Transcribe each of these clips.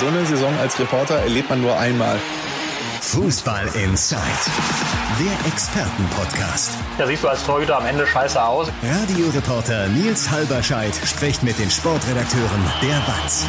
So eine Saison als Reporter erlebt man nur einmal. Fußball Inside, der Expertenpodcast. Da siehst du als Torhüter am Ende scheiße aus. Radioreporter Nils Halberscheid spricht mit den Sportredakteuren der WAZ.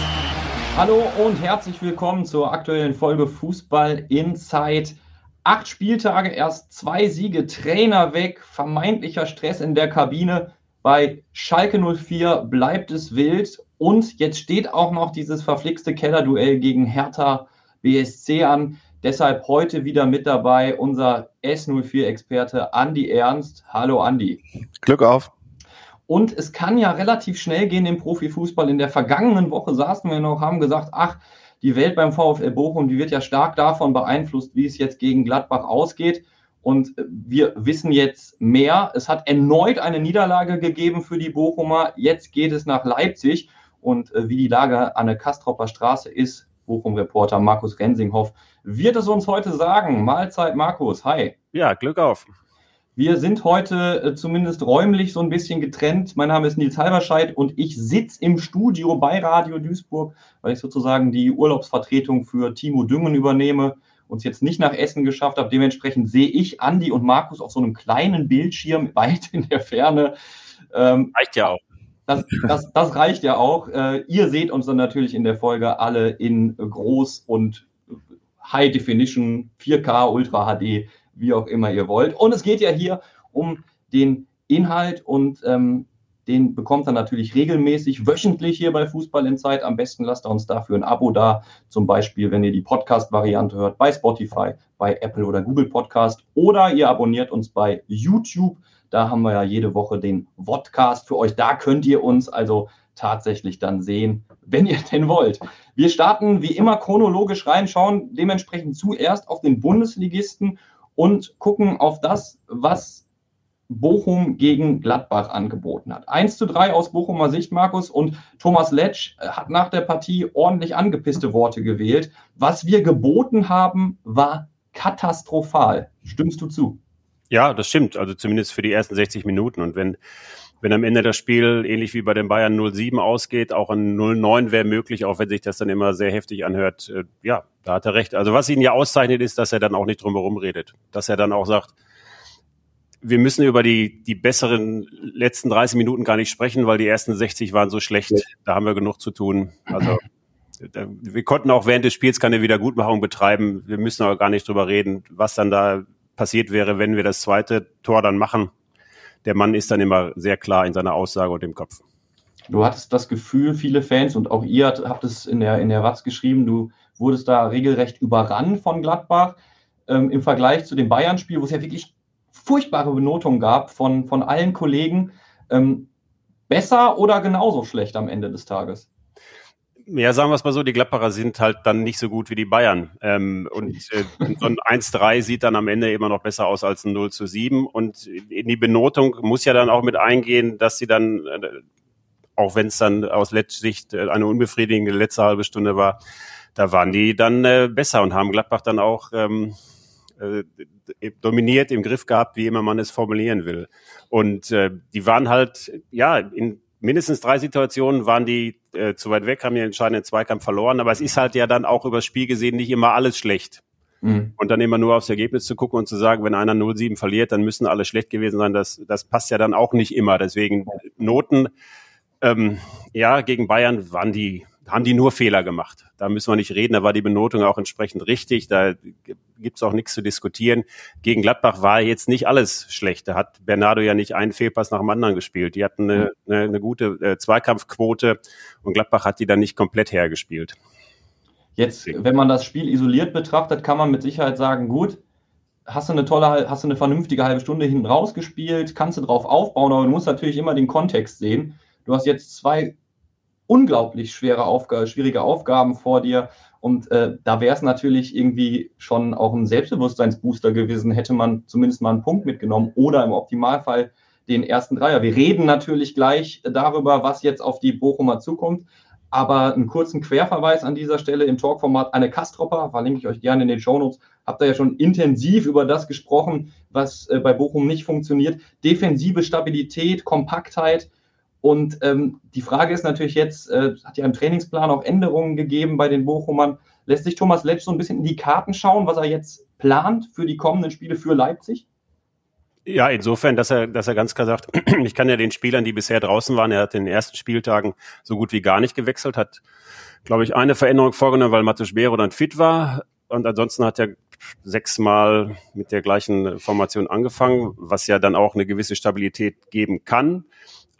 Hallo und herzlich willkommen zur aktuellen Folge Fußball Inside. Acht Spieltage, erst zwei Siege, Trainer weg, vermeintlicher Stress in der Kabine. Bei Schalke 04 bleibt es wild und jetzt steht auch noch dieses verflixte Kellerduell gegen Hertha BSC an. Deshalb heute wieder mit dabei unser S04-Experte Andi Ernst. Hallo Andi. Glück auf. Und es kann ja relativ schnell gehen im Profifußball. In der vergangenen Woche saßen wir noch, haben gesagt, ach, die Welt beim VfL Bochum, die wird ja stark davon beeinflusst, wie es jetzt gegen Gladbach ausgeht. Und wir wissen jetzt mehr. Es hat erneut eine Niederlage gegeben für die Bochumer. Jetzt geht es nach Leipzig und äh, wie die Lage an der Kastropper Straße ist, Bochum-Reporter Markus Rensinghoff wird es uns heute sagen. Mahlzeit, Markus. Hi. Ja, Glück auf. Wir sind heute äh, zumindest räumlich so ein bisschen getrennt. Mein Name ist Nils Halberscheid und ich sitze im Studio bei Radio Duisburg, weil ich sozusagen die Urlaubsvertretung für Timo Düngen übernehme und es jetzt nicht nach Essen geschafft habe. Dementsprechend sehe ich Andi und Markus auf so einem kleinen Bildschirm weit in der Ferne. Ähm, Reicht ja auch. Das, das, das reicht ja auch. Äh, ihr seht uns dann natürlich in der Folge alle in groß und High Definition, 4K, Ultra HD, wie auch immer ihr wollt. Und es geht ja hier um den Inhalt und ähm, den bekommt ihr natürlich regelmäßig, wöchentlich hier bei Fußball in Zeit. Am besten lasst ihr uns dafür ein Abo da. Zum Beispiel, wenn ihr die Podcast-Variante hört, bei Spotify, bei Apple oder Google Podcast. Oder ihr abonniert uns bei YouTube. Da haben wir ja jede Woche den Vodcast für euch. Da könnt ihr uns also tatsächlich dann sehen, wenn ihr denn wollt. Wir starten wie immer chronologisch rein, schauen dementsprechend zuerst auf den Bundesligisten und gucken auf das, was Bochum gegen Gladbach angeboten hat. 1 zu 3 aus Bochumer Sicht, Markus, und Thomas Letsch hat nach der Partie ordentlich angepisste Worte gewählt. Was wir geboten haben, war katastrophal. Stimmst du zu? Ja, das stimmt. Also zumindest für die ersten 60 Minuten. Und wenn, wenn am Ende das Spiel ähnlich wie bei den Bayern 0-7 ausgeht, auch ein 0-9 wäre möglich, auch wenn sich das dann immer sehr heftig anhört. Äh, ja, da hat er recht. Also was ihn ja auszeichnet, ist, dass er dann auch nicht drumherum redet. Dass er dann auch sagt, wir müssen über die, die besseren letzten 30 Minuten gar nicht sprechen, weil die ersten 60 waren so schlecht. Da haben wir genug zu tun. Also wir konnten auch während des Spiels keine Wiedergutmachung betreiben. Wir müssen aber gar nicht drüber reden, was dann da passiert wäre, wenn wir das zweite Tor dann machen. Der Mann ist dann immer sehr klar in seiner Aussage und im Kopf. Du hattest das Gefühl, viele Fans und auch ihr habt es in der, in der Watz geschrieben, du wurdest da regelrecht überrannt von Gladbach ähm, im Vergleich zu dem Bayern-Spiel, wo es ja wirklich furchtbare Benotungen gab von, von allen Kollegen. Ähm, besser oder genauso schlecht am Ende des Tages? Ja, sagen wir es mal so, die Gladbacher sind halt dann nicht so gut wie die Bayern. Ähm, und äh, so ein 1-3 sieht dann am Ende immer noch besser aus als ein 0 zu 7. Und in die Benotung muss ja dann auch mit eingehen, dass sie dann, äh, auch wenn es dann aus Sicht äh, eine unbefriedigende letzte halbe Stunde war, da waren die dann äh, besser und haben Gladbach dann auch ähm, äh, dominiert im Griff gehabt, wie immer man es formulieren will. Und äh, die waren halt, ja, in mindestens drei Situationen waren die äh, zu weit weg, haben den entscheidenden Zweikampf verloren. Aber es ist halt ja dann auch übers Spiel gesehen nicht immer alles schlecht. Mhm. Und dann immer nur aufs Ergebnis zu gucken und zu sagen, wenn einer 0-7 verliert, dann müssen alle schlecht gewesen sein. Das, das passt ja dann auch nicht immer. Deswegen Noten, ähm, ja, gegen Bayern waren die haben die nur Fehler gemacht. Da müssen wir nicht reden, da war die Benotung auch entsprechend richtig, da gibt's auch nichts zu diskutieren. Gegen Gladbach war jetzt nicht alles schlecht. Da hat Bernardo ja nicht einen Fehlpass nach dem anderen gespielt. Die hatten eine, eine, eine gute äh, Zweikampfquote und Gladbach hat die dann nicht komplett hergespielt. Jetzt, wenn man das Spiel isoliert betrachtet, kann man mit Sicherheit sagen, gut, hast du eine tolle, hast du eine vernünftige halbe Stunde hinten rausgespielt, kannst du drauf aufbauen, aber du musst natürlich immer den Kontext sehen. Du hast jetzt zwei unglaublich schwere Aufgabe, schwierige Aufgaben vor dir. Und äh, da wäre es natürlich irgendwie schon auch ein Selbstbewusstseinsbooster gewesen, hätte man zumindest mal einen Punkt mitgenommen oder im Optimalfall den ersten Dreier. Wir reden natürlich gleich darüber, was jetzt auf die Bochumer zukommt. Aber einen kurzen Querverweis an dieser Stelle im Talkformat Anne Kastropper, verlinke ich euch gerne in den Shownotes, habt ihr ja schon intensiv über das gesprochen, was äh, bei Bochum nicht funktioniert. Defensive Stabilität, Kompaktheit Und ähm, die Frage ist natürlich jetzt, äh, hat ja im Trainingsplan auch Änderungen gegeben bei den Bochumern. Lässt sich Thomas Letsch so ein bisschen in die Karten schauen, was er jetzt plant für die kommenden Spiele für Leipzig? Ja, insofern, dass er, dass er ganz klar sagt, ich kann ja den Spielern, die bisher draußen waren, er hat in den ersten Spieltagen so gut wie gar nicht gewechselt, hat, glaube ich, eine Veränderung vorgenommen, weil Matheus Bero dann fit war. Und ansonsten hat er sechsmal mit der gleichen Formation angefangen, was ja dann auch eine gewisse Stabilität geben kann.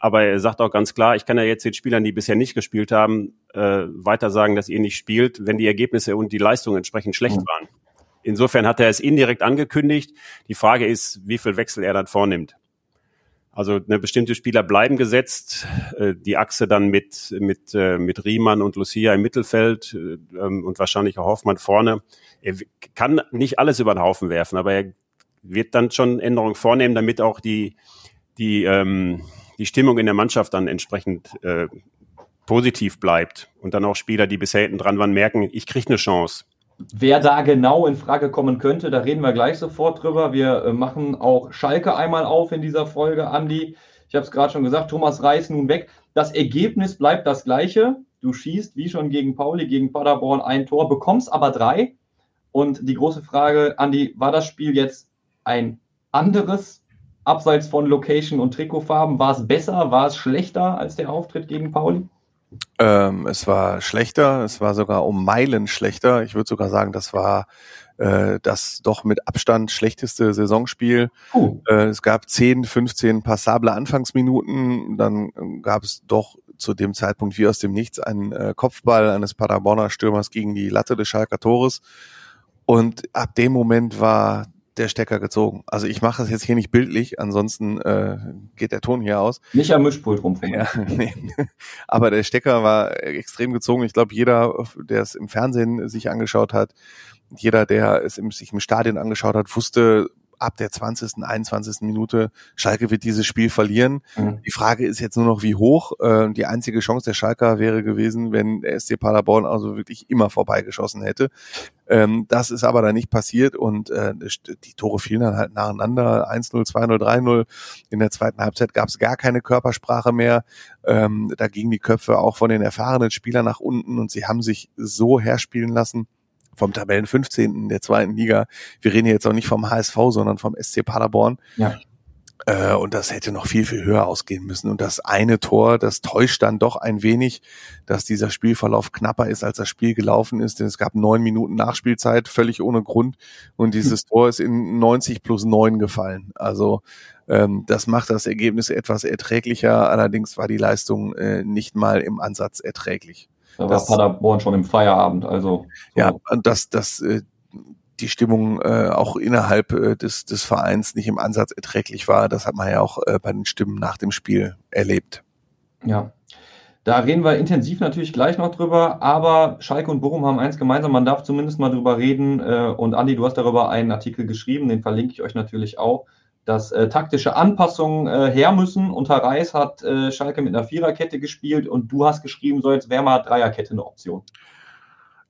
Aber er sagt auch ganz klar, ich kann ja jetzt den Spielern, die bisher nicht gespielt haben, äh, weiter sagen, dass ihr nicht spielt, wenn die Ergebnisse und die Leistungen entsprechend schlecht mhm. waren. Insofern hat er es indirekt angekündigt. Die Frage ist, wie viel Wechsel er dann vornimmt. Also eine bestimmte Spieler bleiben gesetzt, äh, die Achse dann mit mit äh, mit Riemann und Lucia im Mittelfeld äh, ähm, und wahrscheinlich auch Hoffmann vorne. Er kann nicht alles über den Haufen werfen, aber er wird dann schon Änderungen vornehmen, damit auch die die ähm, die Stimmung in der Mannschaft dann entsprechend äh, positiv bleibt und dann auch Spieler, die bisher hinten dran waren, merken, ich kriege eine Chance. Wer da genau in Frage kommen könnte, da reden wir gleich sofort drüber. Wir äh, machen auch Schalke einmal auf in dieser Folge, Andi. Ich habe es gerade schon gesagt, Thomas Reis nun weg. Das Ergebnis bleibt das gleiche. Du schießt wie schon gegen Pauli, gegen Paderborn ein Tor, bekommst aber drei. Und die große Frage, Andi, war das Spiel jetzt ein anderes, abseits von Location und Trikotfarben? War es besser, war es schlechter als der Auftritt gegen Pauli? Ähm, es war schlechter, es war sogar um Meilen schlechter. Ich würde sogar sagen, das war äh, das doch mit Abstand schlechteste Saisonspiel. Uh. Äh, es gab 10, 15 passable Anfangsminuten, dann gab es doch zu dem Zeitpunkt wie aus dem Nichts einen äh, Kopfball eines Paderborner Stürmers gegen die Latte des Schalker Tores. Und ab dem Moment war der Stecker gezogen. Also ich mache das jetzt hier nicht bildlich, ansonsten äh, geht der Ton hier aus. Nicht am Mischpult rum. Ja, nee. Aber der Stecker war extrem gezogen. Ich glaube, jeder, der es im Fernsehen sich angeschaut hat, jeder, der es im, sich im Stadion angeschaut hat, wusste, ab der 20., 21. Minute, Schalke wird dieses Spiel verlieren. Mhm. Die Frage ist jetzt nur noch, wie hoch. Äh, die einzige Chance der Schalker wäre gewesen, wenn der SC Paderborn also wirklich immer vorbeigeschossen hätte. Ähm, das ist aber dann nicht passiert und äh, die Tore fielen dann halt nacheinander. 1-0, 2-0, 3-0. In der zweiten Halbzeit gab es gar keine Körpersprache mehr. Ähm, da gingen die Köpfe auch von den erfahrenen Spielern nach unten und sie haben sich so herspielen lassen vom Tabellen 15. der zweiten Liga. Wir reden jetzt auch nicht vom HSV, sondern vom SC Paderborn. Ja. Äh, und das hätte noch viel, viel höher ausgehen müssen. Und das eine Tor, das täuscht dann doch ein wenig, dass dieser Spielverlauf knapper ist, als das Spiel gelaufen ist. Denn es gab neun Minuten Nachspielzeit, völlig ohne Grund. Und dieses Tor ist in 90 plus neun gefallen. Also ähm, das macht das Ergebnis etwas erträglicher. Allerdings war die Leistung äh, nicht mal im Ansatz erträglich. Da war Paderborn schon im Feierabend, also. So. Ja, und das, das, äh, die Stimmung äh, auch innerhalb äh, des, des Vereins nicht im Ansatz erträglich war. Das hat man ja auch bei den Stimmen nach dem Spiel erlebt. Ja. Da reden wir intensiv natürlich gleich noch drüber, aber Schalke und Bochum haben eins gemeinsam, man darf zumindest mal drüber reden. Und Andi, du hast darüber einen Artikel geschrieben, den verlinke ich euch natürlich auch dass äh, taktische Anpassungen äh, her müssen. Unter Reis hat äh, Schalke mit einer Viererkette gespielt und du hast geschrieben, so jetzt wäre mal Dreierkette eine Option.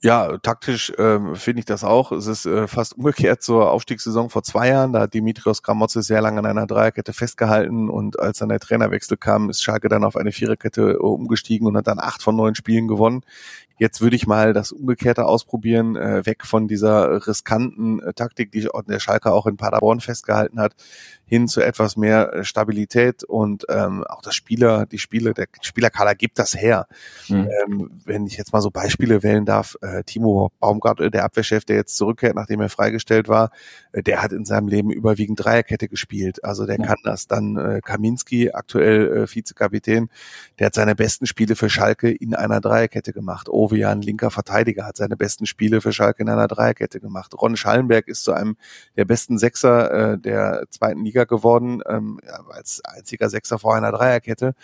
Ja, taktisch ähm, finde ich das auch. Es ist äh, fast umgekehrt zur Aufstiegssaison vor zwei Jahren. Da hat Dimitrios Gramozis sehr lange an einer Dreierkette festgehalten und als dann der Trainerwechsel kam, ist Schalke dann auf eine Viererkette äh, umgestiegen und hat dann acht von neun Spielen gewonnen. Jetzt würde ich mal das Umgekehrte ausprobieren, äh, weg von dieser riskanten äh, Taktik, die der Schalke auch in Paderborn festgehalten hat, hin zu etwas mehr äh, Stabilität und ähm, auch das Spieler, die Spiele, der Spielerkader gibt das her. Mhm. Ähm, wenn ich jetzt mal so Beispiele wählen darf, äh, Timo Baumgart, der Abwehrchef, der jetzt zurückkehrt, nachdem er freigestellt war, äh, der hat in seinem Leben überwiegend Dreierkette gespielt. Also der ja. kann das. Dann äh, Kaminski, aktuell äh, Vizekapitän, der hat seine besten Spiele für Schalke in einer Dreierkette gemacht. Ovejan, linker Verteidiger, hat seine besten Spiele für Schalke in einer Dreierkette gemacht. Ron Schallenberg ist zu einem der besten Sechser äh, der zweiten Liga geworden, ähm, als einziger Sechser vor einer Dreierkette.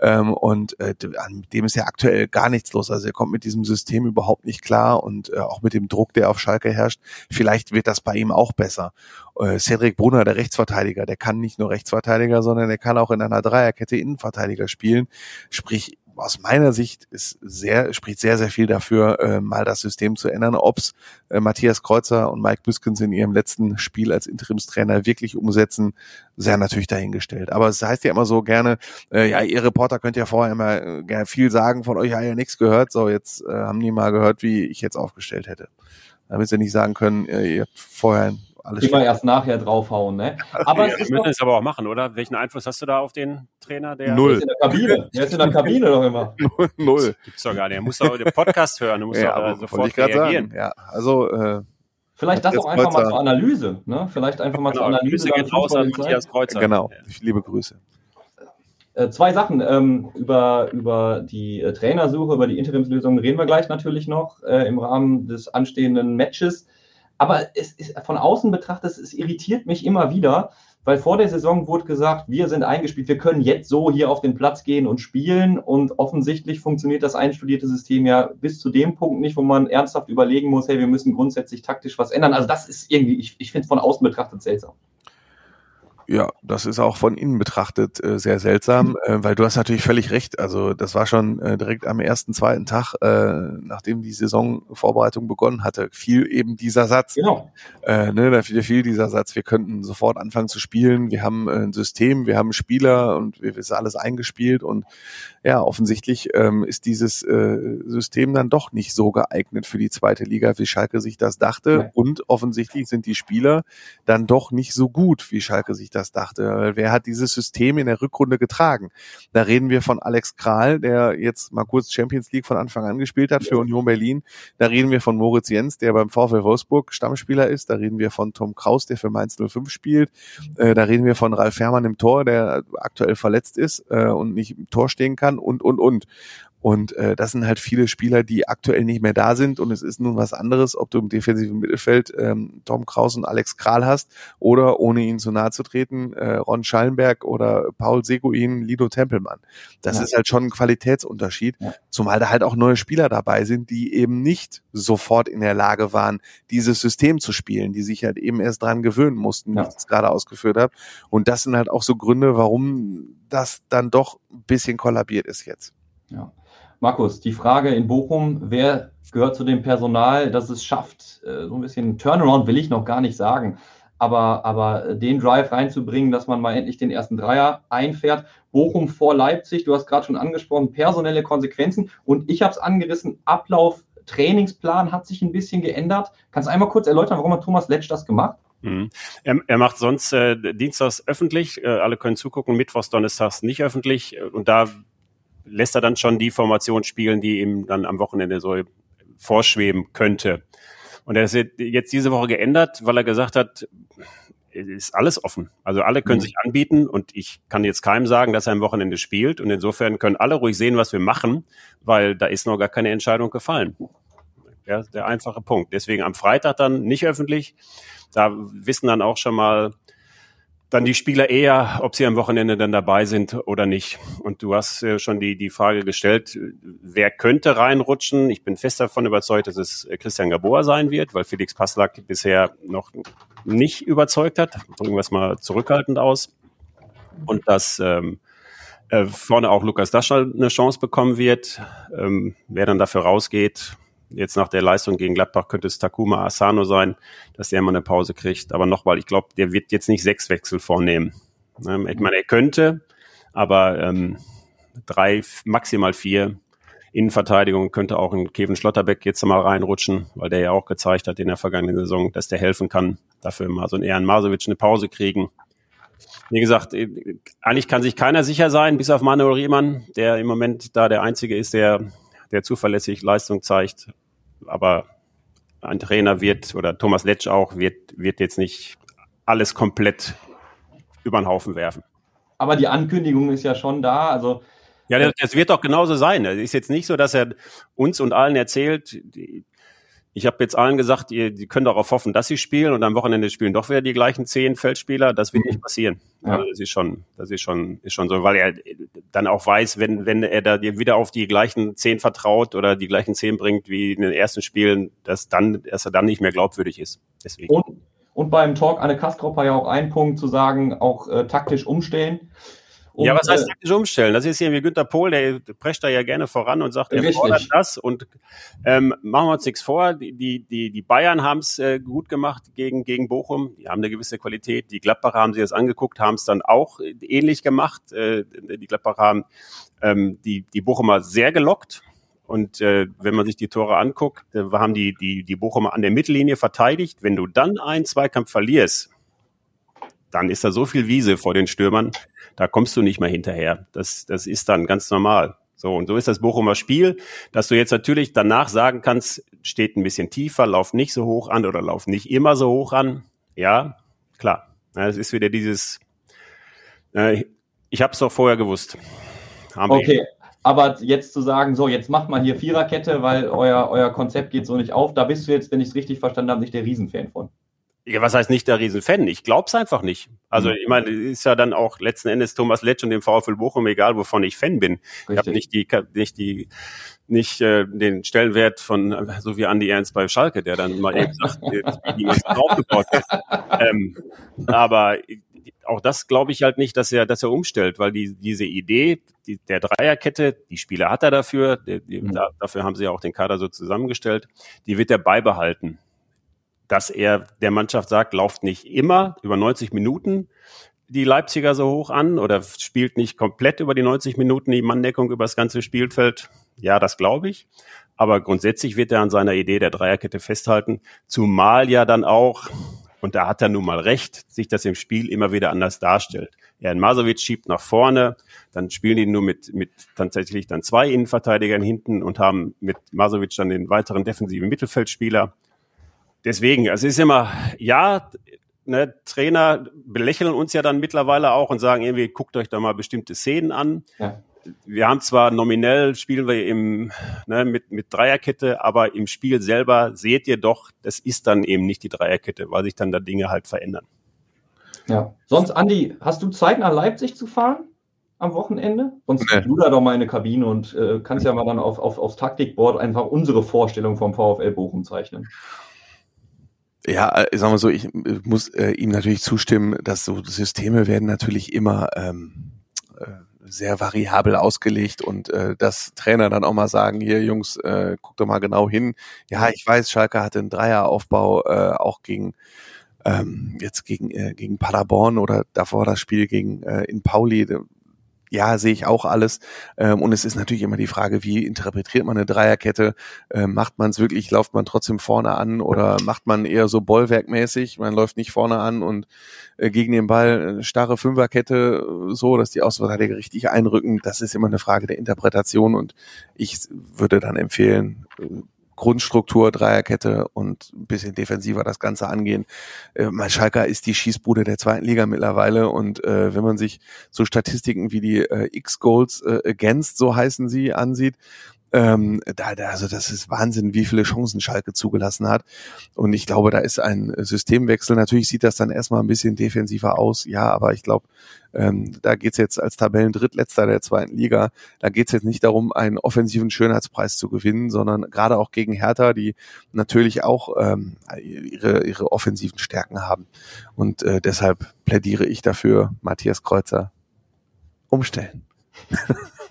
Ähm, und äh, an dem ist ja aktuell gar nichts los. Also er kommt mit diesem System überhaupt nicht klar und äh, auch mit dem Druck, der auf Schalke herrscht. Vielleicht wird das bei ihm auch besser. Äh, Cedric Brunner, der Rechtsverteidiger, der kann nicht nur Rechtsverteidiger, sondern der kann auch in einer Dreierkette Innenverteidiger spielen. Sprich, aus meiner Sicht ist sehr, spricht sehr, sehr viel dafür, äh, mal das System zu ändern. Ob's äh, Matthias Kreuzer und Mike Büskens in ihrem letzten Spiel als Interimstrainer wirklich umsetzen, sehr natürlich dahingestellt. Aber es heißt ja immer so gerne, äh, ja, ihr Reporter könnt ja vorher immer äh, viel sagen, von euch ja ja nichts gehört. So, jetzt äh, haben die mal gehört, wie ich jetzt aufgestellt hätte. Damit sie nicht sagen können, äh, ihr habt vorher alles Immer erst nachher draufhauen, ne? Aber ja, es müssen es aber auch machen, oder? Welchen Einfluss hast du da auf den Trainer? Der Null. Der ist in der Kabine. Der ist in der Kabine doch immer. Null. Gibt's doch gar nicht. Er muss doch den Podcast hören. Du musst Ja, doch sofort ich reagieren. sagen. Ja, also äh, Vielleicht das auch einfach mal Kreuzer. zur Analyse, ne? Vielleicht einfach mal zur Genau, Analyse. Grüße geht raus an. Matthias Kreuzer. genau. Liebe Grüße. Äh, zwei Sachen ähm, über, über die äh, Trainersuche, über die Interimslösung reden wir gleich natürlich noch äh, im Rahmen des anstehenden Matches. Aber es ist von außen betrachtet, es irritiert mich immer wieder, weil vor der Saison wurde gesagt, wir sind eingespielt, wir können jetzt so hier auf den Platz gehen und spielen. Und offensichtlich funktioniert das einstudierte System ja bis zu dem Punkt nicht, wo man ernsthaft überlegen muss, hey, wir müssen grundsätzlich taktisch was ändern. Also das ist irgendwie, ich, ich finde es von außen betrachtet seltsam. Ja, das ist auch von innen betrachtet äh, sehr seltsam, äh, weil du hast natürlich völlig recht. Also das war schon äh, direkt am ersten, zweiten Tag, äh, nachdem die Saisonvorbereitung begonnen hatte, fiel eben dieser Satz. Genau. Äh, ne, da fiel, fiel dieser Satz, wir könnten sofort anfangen zu spielen, wir haben äh, ein System, wir haben Spieler und wir ist alles eingespielt und ja, offensichtlich ähm, ist dieses äh, System dann doch nicht so geeignet für die zweite Liga, wie Schalke sich das dachte Nein. und offensichtlich sind die Spieler dann doch nicht so gut, wie Schalke sich das dachte. Wer hat dieses System in der Rückrunde getragen? Da reden wir von Alex Kral, der jetzt mal kurz Champions League von Anfang an gespielt hat für Union Berlin. Da reden wir von Moritz Jens, der beim VfL Wolfsburg Stammspieler ist. Da reden wir von Tom Kraus, der für Mainz 05 spielt. Äh, da reden wir von Ralf Herrmann im Tor, der aktuell verletzt ist äh, und nicht im Tor stehen kann und, und, und. Und äh, das sind halt viele Spieler, die aktuell nicht mehr da sind. Und es ist nun was anderes, ob du im defensiven Mittelfeld ähm, Tom Kraus und Alex Kral hast oder, ohne ihnen zu nahe zu treten, äh, Ron Schallenberg oder Paul Seguin, Lido Tempelmann. Das Ja. ist halt schon ein Qualitätsunterschied, Ja. zumal da halt auch neue Spieler dabei sind, die eben nicht sofort in der Lage waren, dieses System zu spielen, die sich halt eben erst dran gewöhnen mussten, wie Ja. ich es gerade ausgeführt habe. Und das sind halt auch so Gründe, warum das dann doch ein bisschen kollabiert ist jetzt. Ja. Markus, die Frage in Bochum, wer gehört zu dem Personal, das es schafft, äh, so ein bisschen Turnaround will ich noch gar nicht sagen, aber, aber den Drive reinzubringen, dass man mal endlich den ersten Dreier einfährt. Bochum vor Leipzig, du hast gerade schon angesprochen, personelle Konsequenzen und ich habe es angerissen, Ablauf, Trainingsplan hat sich ein bisschen geändert. Kannst du einmal kurz erläutern, warum hat Thomas Letsch das gemacht? Mhm. Er, er macht sonst äh, dienstags öffentlich, äh, alle können zugucken, mittwochs, donnerstags nicht öffentlich. Und da lässt er dann schon die Formation spielen, die ihm dann am Wochenende so vorschweben könnte. Und er ist jetzt diese Woche geändert, weil er gesagt hat, ist alles offen. Also alle können Mhm. sich anbieten und ich kann jetzt keinem sagen, dass er am Wochenende spielt. Und insofern können alle ruhig sehen, was wir machen, weil da ist noch gar keine Entscheidung gefallen. Ja, der einfache Punkt. Deswegen am Freitag dann nicht öffentlich. Da wissen dann auch schon mal dann die Spieler eher, ob sie am Wochenende dann dabei sind oder nicht. Und du hast äh, schon die, die Frage gestellt, wer könnte reinrutschen? Ich bin fest davon überzeugt, dass es äh, Christian Gabor sein wird, weil Felix Passlack bisher noch nicht überzeugt hat. Drücken wir es mal zurückhaltend aus. Und dass ähm, äh, vorne auch Lukas Daschal eine Chance bekommen wird. Ähm, wer dann dafür rausgeht, jetzt nach der Leistung gegen Gladbach könnte es Takuma Asano sein, dass der mal eine Pause kriegt. Aber nochmal, ich glaube, der wird jetzt nicht sechs Wechsel vornehmen. Ähm, ich meine, er könnte, aber ähm, drei, maximal vier. Innenverteidigung könnte auch ein Kevin Schlotterbeck jetzt mal reinrutschen, weil der ja auch gezeigt hat in der vergangenen Saison, dass der helfen kann. Dafür mal so ein Ehren Masovic eine Pause kriegen. Wie gesagt, äh, eigentlich kann sich keiner sicher sein, bis auf Manuel Riemann, der im Moment da der Einzige ist, der, der zuverlässig Leistung zeigt. Aber ein Trainer wird, oder Thomas Letsch auch, wird, wird jetzt nicht alles komplett über den Haufen werfen. Aber die Ankündigung ist ja schon da. Also Ja, das, das wird doch genauso sein. Es ist jetzt nicht so, dass er uns und allen erzählt, die- ich habe jetzt allen gesagt, ihr, die können darauf hoffen, dass sie spielen und am Wochenende spielen doch wieder die gleichen zehn Feldspieler. Das wird nicht passieren. Ja. Also das ist schon, das ist schon, ist schon so, weil er dann auch weiß, wenn, wenn er da wieder auf die gleichen zehn vertraut oder die gleichen zehn bringt wie in den ersten Spielen, dass dann, dass er dann nicht mehr glaubwürdig ist. Deswegen. Und, und beim Talk Anne Kastropper ja auch ein Punkt zu sagen, auch äh, taktisch umstellen. Um, ja, was heißt äh, taktisch umstellen? Das ist hier wie Günter Pohl, der prescht da ja gerne voran und sagt, er richtig. fordert das. Und ähm, machen wir uns nichts vor, die, die, die Bayern haben es äh, gut gemacht gegen, gegen Bochum. Die haben eine gewisse Qualität. Die Gladbacher haben sich das angeguckt, haben es dann auch ähnlich gemacht. Äh, die Gladbacher haben ähm, die, die Bochumer sehr gelockt. Und äh, wenn man sich die Tore anguckt, äh, haben die, die, die Bochumer an der Mittellinie verteidigt. Wenn du dann einen Zweikampf verlierst, dann ist da so viel Wiese vor den Stürmern, da kommst du nicht mehr hinterher. Das, das ist dann ganz normal. So, und so ist das Bochumer Spiel, dass du jetzt natürlich danach sagen kannst, steht ein bisschen tiefer, lauf nicht so hoch an oder lauf nicht immer so hoch an. Ja, klar. Es ist wieder dieses, äh, ich habe es doch vorher gewusst. Haben okay, aber jetzt zu sagen, so, jetzt macht man hier Viererkette, weil euer, euer Konzept geht so nicht auf, da bist du jetzt, wenn ich es richtig verstanden habe, nicht der Riesenfan von. Ja, was heißt nicht der Riesenfan? Ich glaub's einfach nicht. Also mhm. ich meine, ist ja dann auch letzten Endes Thomas Letsch und dem VfL Bochum egal, wovon ich Fan bin. Richtig. Ich habe nicht die nicht die nicht äh, den Stellenwert von so wie Andi Ernst bei Schalke, der dann mal eben sagt, wie man aufgebaut ist. Ähm, aber auch das glaube ich halt nicht, dass er, dass er umstellt, weil die, diese Idee die, der Dreierkette, die Spieler hat er dafür, die, die, mhm. da, dafür haben sie ja auch den Kader so zusammengestellt, die wird er beibehalten dass er der Mannschaft sagt, lauft nicht immer über 90 Minuten die Leipziger so hoch an oder spielt nicht komplett über die 90 Minuten die Manndeckung über das ganze Spielfeld. Ja, das glaube ich. Aber grundsätzlich wird er an seiner Idee der Dreierkette festhalten, zumal ja dann auch, und da hat er nun mal recht, sich das im Spiel immer wieder anders darstellt. Er Masovic schiebt nach vorne, dann spielen die nur mit, mit tatsächlich dann zwei Innenverteidigern hinten und haben mit Masovic dann den weiteren defensiven Mittelfeldspieler deswegen, es ist immer, ja, ne, Trainer belächeln uns ja dann mittlerweile auch und sagen irgendwie, guckt euch da mal bestimmte Szenen an. Ja. Wir haben zwar nominell spielen wir im, ne, mit, mit Dreierkette, aber im Spiel selber seht ihr doch, das ist dann eben nicht die Dreierkette, weil sich dann da Dinge halt verändern. Ja. Sonst, Andi, hast du Zeit nach Leipzig zu fahren? am Wochenende? Sonst nee. du da doch mal in eine Kabine und äh, kannst ja mal dann auf, auf, aufs Taktikboard einfach unsere Vorstellung vom VfL Bochum zeichnen. Ja, äh, ich sag mal so, ich äh, muss äh, ihm natürlich zustimmen, dass so Systeme werden natürlich immer ähm, äh, sehr variabel ausgelegt und äh, dass Trainer dann auch mal sagen, hier Jungs, äh, guck doch mal genau hin. Ja, ich weiß, Schalke hatte einen Dreieraufbau äh, auch gegen ähm, jetzt gegen äh, gegen Paderborn oder davor das Spiel gegen äh, in Pauli ja, sehe ich auch alles. Ähm, und es ist natürlich immer die Frage, wie interpretiert man eine Dreierkette? Ähm, macht man es wirklich, läuft man trotzdem vorne an oder macht man eher so bollwerkmäßig? Man läuft nicht vorne an und äh, gegen den Ball äh, starre Fünferkette so, dass die Ausverteidiger richtig einrücken. Das ist immer eine Frage der Interpretation und ich würde dann empfehlen, äh, Grundstruktur, Dreierkette und ein bisschen defensiver das Ganze angehen. Äh, mein Schalker ist die Schießbude der zweiten Liga mittlerweile und äh, wenn man sich so Statistiken wie die äh, X-Goals äh, Against, so heißen sie, ansieht, ähm, da, da, also das ist Wahnsinn, wie viele Chancen Schalke zugelassen hat. Und ich glaube, da ist ein Systemwechsel. Natürlich sieht das dann erstmal ein bisschen defensiver aus, ja, aber ich glaube, ähm, da geht's jetzt als Tabellendrittletzter der zweiten Liga, da geht's jetzt nicht darum, einen offensiven Schönheitspreis zu gewinnen, sondern gerade auch gegen Hertha, die natürlich auch ähm, ihre, ihre offensiven Stärken haben. Und äh, deshalb plädiere ich dafür, Matthias Kreuzer umstellen.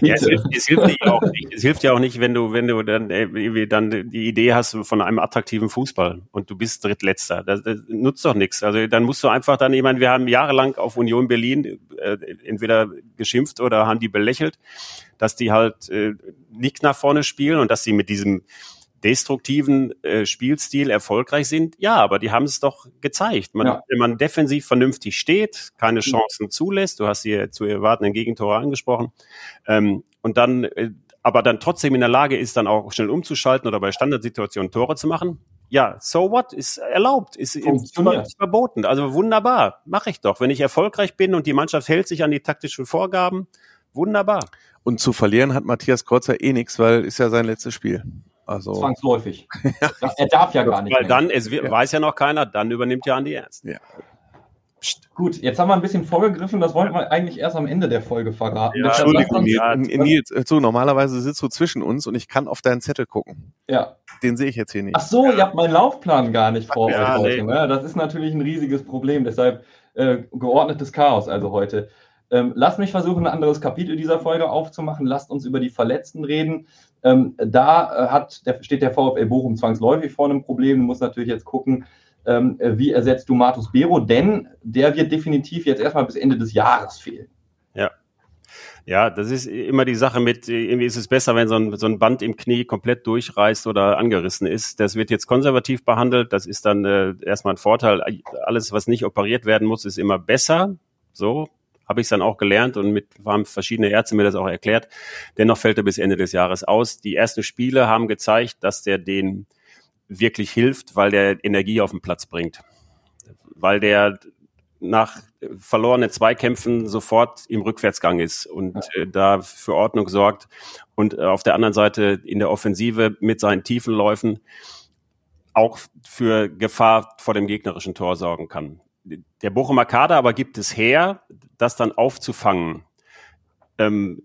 ja, es, hilft, es, hilft ja auch nicht, es hilft ja auch nicht, wenn du, wenn du dann, äh, dann die Idee hast von einem attraktiven Fußball und du bist Drittletzter. Das, das nutzt doch nichts. Also dann musst du einfach dann, ich meine, wir haben jahrelang auf Union Berlin äh, entweder geschimpft oder haben die belächelt, dass die halt äh, nicht nach vorne spielen und dass sie mit diesem destruktiven äh, Spielstil erfolgreich sind. Ja, aber die haben es doch gezeigt. Man, ja. Wenn man defensiv vernünftig steht, keine mhm. Chancen zulässt, du hast hier zu erwartenden Gegentore angesprochen, ähm, und dann äh, aber dann trotzdem in der Lage ist, dann auch schnell umzuschalten oder bei Standardsituationen Tore zu machen. Ja, so what? Ist erlaubt, ist, ist verboten. Also wunderbar, mache ich doch. Wenn ich erfolgreich bin und die Mannschaft hält sich an die taktischen Vorgaben, wunderbar. Und zu verlieren hat Matthias Kreuzer eh nichts, weil ist ja sein letztes Spiel. Also Zwangsläufig. er darf ja gar nicht. Weil dann, es ja. weiß ja noch keiner, dann übernimmt ja Andi Ernst. Ja. Gut, jetzt haben wir ein bisschen vorgegriffen, das wollten wir eigentlich erst am Ende der Folge verraten. Ja, Entschuldigung, Nils, Nils, so, normalerweise sitzt du zwischen uns und ich kann auf deinen Zettel gucken. Ja. Den sehe ich jetzt hier nicht. Ach so, ihr habt meinen Laufplan gar nicht vor ja, euch heute. Nee. Ne? Das ist natürlich ein riesiges Problem, deshalb äh, geordnetes Chaos also heute. Ähm, lasst mich versuchen, ein anderes Kapitel dieser Folge aufzumachen. Lasst uns über die Verletzten reden. Ähm, da äh, hat, der, steht der VfL Bochum zwangsläufig vor einem Problem. Du musst natürlich jetzt gucken, ähm, wie ersetzt du Martus Bero, denn der wird definitiv jetzt erstmal bis Ende des Jahres fehlen. Ja. Ja, das ist immer die Sache mit, irgendwie ist es besser, wenn so ein, so ein Band im Knie komplett durchreißt oder angerissen ist. Das wird jetzt konservativ behandelt. Das ist dann äh, erstmal ein Vorteil. Alles, was nicht operiert werden muss, ist immer besser. So habe ich es dann auch gelernt und mit haben verschiedene Ärzte mir das auch erklärt. Dennoch fällt er bis Ende des Jahres aus. Die ersten Spiele haben gezeigt, dass der den wirklich hilft, weil der Energie auf den Platz bringt. Weil der nach verlorenen Zweikämpfen sofort im Rückwärtsgang ist und äh, da für Ordnung sorgt und äh, auf der anderen Seite in der Offensive mit seinen Tiefenläufen auch für Gefahr vor dem gegnerischen Tor sorgen kann. Der Bochumer Kader aber gibt es her, das dann aufzufangen. Ähm,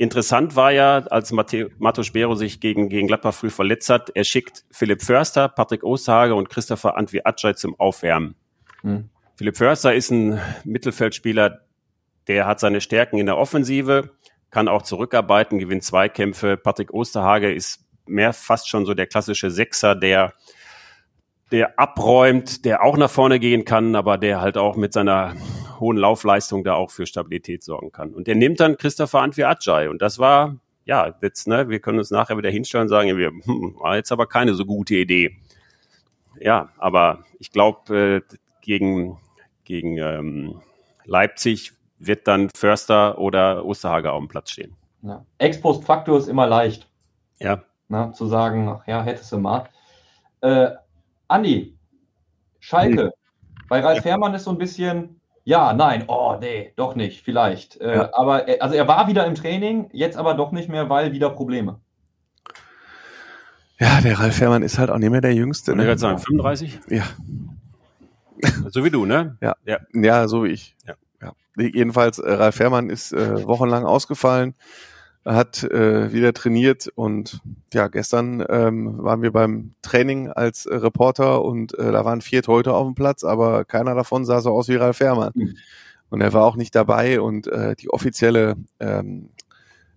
Interessant war ja, als Matteo Spero sich gegen, gegen Gladbach früh verletzt hat, er schickt Philipp Förster, Patrick Osterhage und Christopher Antwi Atschei zum Aufwärmen. Hm. Philipp Förster ist ein Mittelfeldspieler, der hat seine Stärken in der Offensive, kann auch zurückarbeiten, gewinnt Zweikämpfe. Patrick Osterhage ist mehr fast schon so der klassische Sechser, der der abräumt, der auch nach vorne gehen kann, aber der halt auch mit seiner hohen Laufleistung da auch für Stabilität sorgen kann. Und der nimmt dann Christopher Antwi Ajay. Und das war, ja, jetzt, ne, wir können uns nachher wieder hinstellen und sagen, wir, hm, war jetzt aber keine so gute Idee. Ja, aber ich glaube, äh, gegen, gegen ähm, Leipzig wird dann Förster oder Osterhager auf dem Platz stehen. Ja. Ex-Post-Faktor ist immer leicht. Ja. Na, zu sagen, ach ja, hättest du mal. Äh, Andi, Schalke. Hm. Bei Ralf Herrmann ist so ein bisschen, ja, nein, oh, nee, doch nicht, vielleicht. Äh, ja. Aber er, also er war wieder im Training, jetzt aber doch nicht mehr, weil wieder Probleme. Ja, der Ralf Herrmann ist halt auch nicht mehr der Jüngste. Ne? Ich würde sagen, 35? Ja. So wie du, ne? Ja. Ja, ja so wie ich. Ja. ja. Jedenfalls, äh, Ralf Herrmann ist äh, wochenlang ausgefallen hat äh, wieder trainiert und ja, gestern ähm, waren wir beim Training als äh, Reporter und äh, da waren vier Leute auf dem Platz, aber keiner davon sah so aus wie Ralf Fährmann. Mhm. Und er war auch nicht dabei und äh, die offizielle ähm,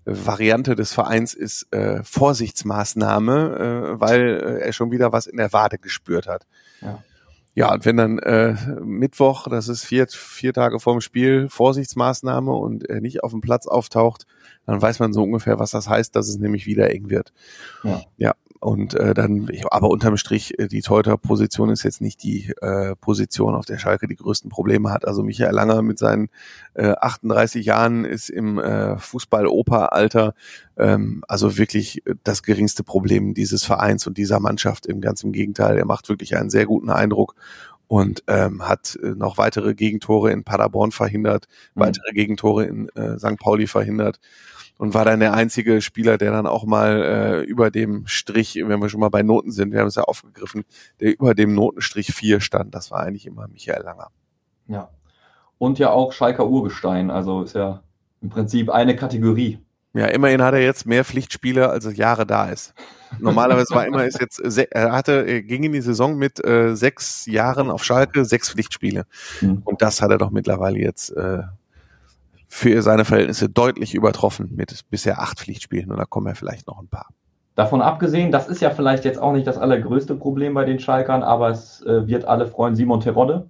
Variante des Vereins ist äh, Vorsichtsmaßnahme, äh, weil äh, er schon wieder was in der Wade gespürt hat. Ja. Ja, und wenn dann äh, Mittwoch, das ist vier, vier Tage vorm Spiel, Vorsichtsmaßnahme und er nicht auf dem Platz auftaucht, dann weiß man so ungefähr, was das heißt, dass es nämlich wieder eng wird. Ja. ja. Und äh, dann, aber unterm Strich, äh, die Teuter-Position ist jetzt nicht die äh, Position, auf der Schalke die größten Probleme hat. Also Michael Langer mit seinen äh, 38 Jahren ist im äh, Fußball-Oper-Alter ähm, also wirklich das geringste Problem dieses Vereins und dieser Mannschaft. Im ganz im Gegenteil, er macht wirklich einen sehr guten Eindruck und ähm, hat äh, noch weitere Gegentore in Paderborn verhindert, mhm. weitere Gegentore in äh, St. Pauli verhindert und war dann der einzige Spieler, der dann auch mal äh, über dem Strich, wenn wir schon mal bei Noten sind, wir haben es ja aufgegriffen, der über dem Notenstrich 4 stand. Das war eigentlich immer Michael Langer. Ja. Und ja auch Schalker Urgestein, also ist ja im Prinzip eine Kategorie. Ja, immerhin hat er jetzt mehr Pflichtspiele, als er Jahre da ist. Normalerweise war immer ist jetzt er hatte er ging in die Saison mit äh, sechs Jahren auf Schalke sechs Pflichtspiele mhm. und das hat er doch mittlerweile jetzt äh, für seine Verhältnisse deutlich übertroffen mit bisher acht Pflichtspielen und da kommen ja vielleicht noch ein paar. Davon abgesehen, das ist ja vielleicht jetzt auch nicht das allergrößte Problem bei den Schalkern, aber es äh, wird alle freuen, Simon Terodde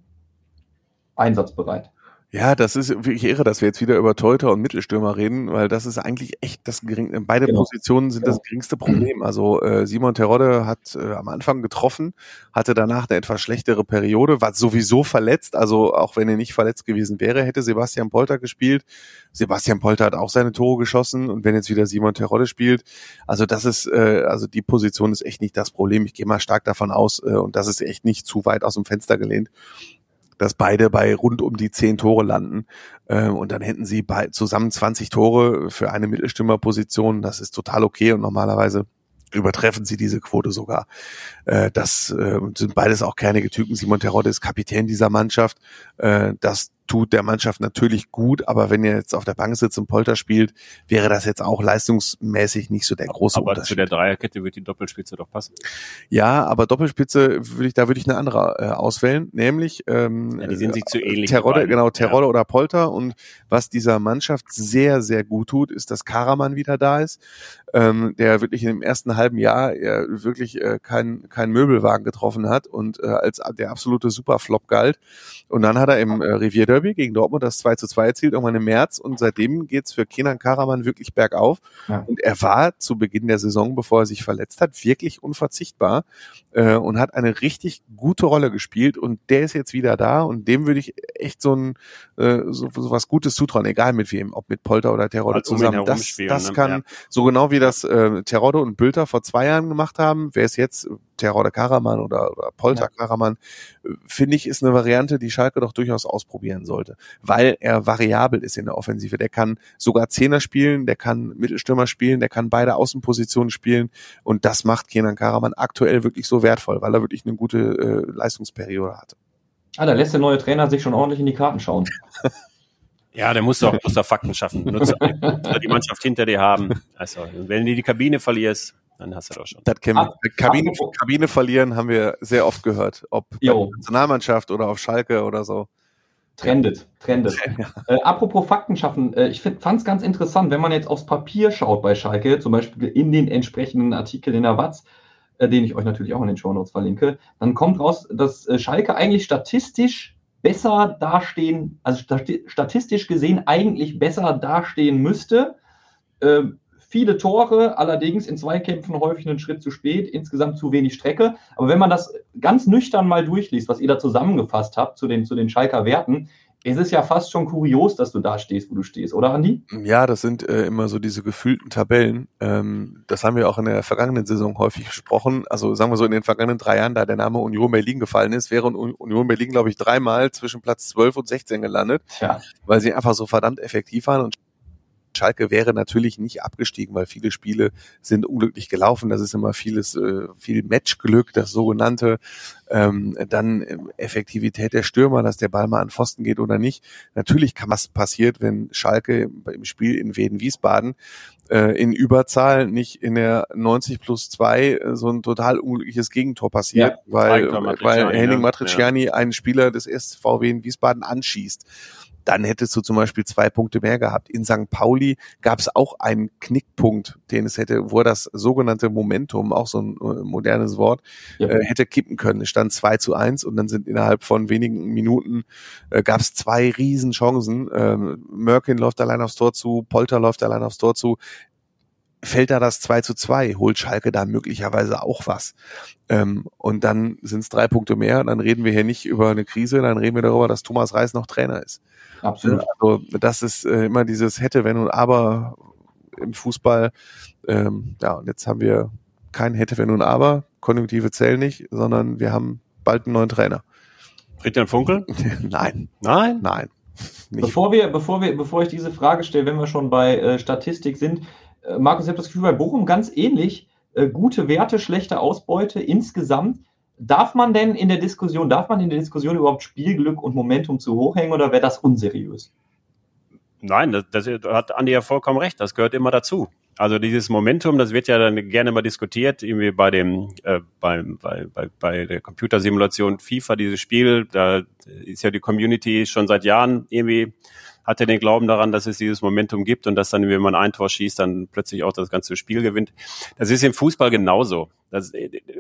einsatzbereit. Ja, das ist wirklich irre, dass wir jetzt wieder über Teuter und Mittelstürmer reden, weil das ist eigentlich echt das gering, beide genau. Positionen sind genau. das geringste Problem. Also äh, Simon Terodde hat äh, am Anfang getroffen, hatte danach eine etwas schlechtere Periode, war sowieso verletzt, also auch wenn er nicht verletzt gewesen wäre, hätte Sebastian Polter gespielt. Sebastian Polter hat auch seine Tore geschossen und wenn jetzt wieder Simon Terodde spielt, also das ist, äh, also die Position ist echt nicht das Problem. Ich gehe mal stark davon aus äh, und das ist echt nicht zu weit aus dem Fenster gelehnt dass beide bei rund um die zehn Tore landen. Äh, und dann hätten sie bei, zusammen 20 Tore für eine Mittelstürmerposition. Das ist total okay und normalerweise übertreffen sie diese Quote sogar. Äh, das äh, sind beides auch keinige Typen. Simon Terodde ist Kapitän dieser Mannschaft. Äh, das tut der Mannschaft natürlich gut, aber wenn er jetzt auf der Bank sitzt und Polter spielt, wäre das jetzt auch leistungsmäßig nicht so der große aber Unterschied. zu der Dreierkette wird die Doppelspitze doch passen. Ja, aber Doppelspitze würde ich, da würde ich eine andere äh, auswählen, nämlich ähm, Ja, die sind sich zu ähnlich. Terodde, genau, Terodde oder Polter. Und was dieser Mannschaft sehr, sehr gut tut, ist, dass Karaman wieder da ist, ähm, der wirklich im ersten halben Jahr äh, wirklich äh, kein, kein Möbelwagen getroffen hat und äh, als der absolute Superflop galt. Und dann hat er im äh, Revier Derby gegen Dortmund das 2 zu 2 erzielt, irgendwann im März. Und seitdem geht's für Kenan Karaman wirklich bergauf. Ja. Und er war zu Beginn der Saison, bevor er sich verletzt hat, wirklich unverzichtbar äh, und hat eine richtig gute Rolle gespielt. Und der ist jetzt wieder da und dem würde ich echt so ein äh, so, so was Gutes zutrauen, egal mit wem, ob mit Polter oder Terodde um ihn zusammen. herum Das, das ne? kann Ja. so genau wie das äh, Terodde und Bülter vor zwei Jahren gemacht haben, wäre es jetzt Terodde Karaman oder, oder Polter Karaman, finde ich, ist eine Variante, die Schalke doch durchaus ausprobieren sollte, weil er variabel ist in der Offensive. Der kann sogar Zehner spielen, der kann Mittelstürmer spielen, der kann beide Außenpositionen spielen und das macht Kenan Karaman aktuell wirklich so wertvoll, weil er wirklich eine gute äh, Leistungsperiode hatte. Ah, da lässt der neue Trainer sich schon ordentlich in die Karten schauen. Ja, der muss doch, muss doch Fakten schaffen. Nutze die Mannschaft hinter dir haben. Also, wenn du die Kabine verlierst, dann hast du doch schon. Das kennen wir. Ab- Kabine, Kabine verlieren haben wir sehr oft gehört, ob Jo. der Nationalmannschaft oder auf Schalke oder so. Trendet, trendet. Äh, apropos Fakten schaffen, äh, ich fand es ganz interessant, wenn man jetzt aufs Papier schaut bei Schalke, zum Beispiel in den entsprechenden Artikel in der Watz, äh, den ich euch natürlich auch in den Shownotes verlinke, dann kommt raus, dass äh, Schalke eigentlich statistisch besser dastehen, also stati statistisch gesehen eigentlich besser dastehen müsste. Ähm, viele Tore, allerdings in Zweikämpfen häufig einen Schritt zu spät, insgesamt zu wenig Strecke. Aber wenn man das ganz nüchtern mal durchliest, was ihr da zusammengefasst habt zu den, zu den Schalker Werten, ist es ja fast schon kurios, dass du da stehst, wo du stehst, oder Andi? Ja, das sind äh, immer so diese gefühlten Tabellen. Ähm, das haben wir auch in der vergangenen Saison häufig besprochen. Also sagen wir so in den vergangenen drei Jahren, da der Name Union Berlin gefallen ist, wäre Un- Union Berlin, glaube ich, dreimal zwischen Platz 12 und 16 gelandet, Tja, weil sie einfach so verdammt effektiv waren und Schalke wäre natürlich nicht abgestiegen, weil viele Spiele sind unglücklich gelaufen. Das ist immer vieles, äh, viel Matchglück, das sogenannte. Ähm, dann ähm, Effektivität der Stürmer, dass der Ball mal an Pfosten geht oder nicht. Natürlich kann was passiert, wenn Schalke im Spiel in Wien-Wiesbaden äh, in Überzahl nicht in der 90 plus 2 äh, so ein total unglückliches Gegentor passiert, Ja, weil, weil Matriciani, Henning ja. Matriciani einen Spieler des SVW in Wiesbaden anschießt dann hättest du zum Beispiel zwei Punkte mehr gehabt. In St. Pauli gab es auch einen Knickpunkt, den es hätte, wo er das sogenannte Momentum, auch so ein äh, modernes Wort, Ja. äh, hätte kippen können. Es stand 2 zu 1 und dann sind innerhalb von wenigen Minuten äh, gab es zwei riesen Chancen. Ähm, Merkin läuft allein aufs Tor zu, Polter läuft allein aufs Tor zu. Fällt da das 2 zu 2, holt Schalke da möglicherweise auch was. Ähm, und dann sind es drei Punkte mehr. Dann reden wir hier nicht über eine Krise, dann reden wir darüber, dass Thomas Reis noch Trainer ist. absolut. Also das ist äh, immer dieses hätte, wenn und aber im Fußball. Ähm, ja, und jetzt haben wir kein hätte, wenn und aber. Konjunktive zählen nicht, sondern wir haben bald einen neuen Trainer. Friedhelm Funkel? nein, Nein? nein. Nicht. Bevor wir, bevor wir, bevor ich diese Frage stelle, wenn wir schon bei äh, Statistik sind, Markus, ich habe das Gefühl, bei Bochum ganz ähnlich. Äh, gute Werte, schlechte Ausbeute insgesamt. Darf man denn in der Diskussion, darf man in der Diskussion überhaupt Spielglück und Momentum zu hoch hängen oder wäre das unseriös? Nein, das, das hat Andi ja vollkommen recht. Das gehört immer dazu. Also dieses Momentum, das wird ja dann gerne mal diskutiert, irgendwie bei dem, äh, beim, bei, bei, bei der Computersimulation FIFA, dieses Spiel, da ist ja die Community schon seit Jahren irgendwie hat er den Glauben daran, dass es dieses Momentum gibt und dass dann, wenn man ein Tor schießt, dann plötzlich auch das ganze Spiel gewinnt. Das ist im Fußball genauso. Das,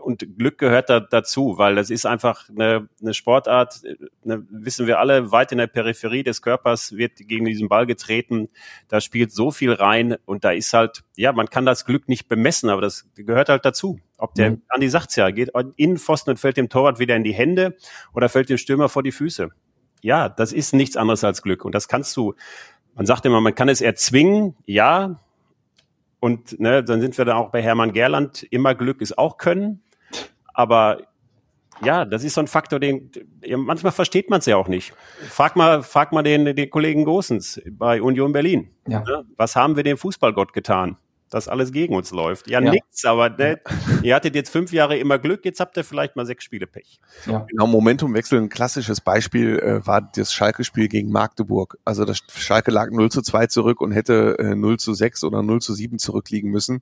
und Glück gehört da, dazu, weil das ist einfach eine, eine Sportart, eine, wissen wir alle, weit in der Peripherie des Körpers wird gegen diesen Ball getreten. Da spielt so viel rein und da ist halt, ja, man kann das Glück nicht bemessen, aber das gehört halt dazu. Ob der, Mhm. Andi sagt's ja, geht in den Pfosten und fällt dem Torwart wieder in die Hände oder fällt dem Stürmer vor die Füße ja, das ist nichts anderes als Glück. Und das kannst du, man sagt immer, man kann es erzwingen, ja. Und ne, dann sind wir dann auch bei Hermann Gerland, immer Glück ist auch Können. Aber ja, das ist so ein Faktor, den ja, manchmal versteht man es ja auch nicht. Frag mal, frag mal den, den Kollegen Gosens bei Union Berlin. Ja. Ne? Was haben wir dem Fußballgott getan? Dass alles gegen uns läuft. Ja, ja. nix, aber ne, ihr hattet jetzt fünf Jahre immer Glück, jetzt habt ihr vielleicht mal sechs Spiele Pech. Ja. Genau, Momentumwechsel, ein klassisches Beispiel äh, war das Schalke-Spiel gegen Magdeburg. Also das Schalke lag 0 zu 2 zurück und hätte äh, 0 zu 6 oder 0 zu 7 zurückliegen müssen.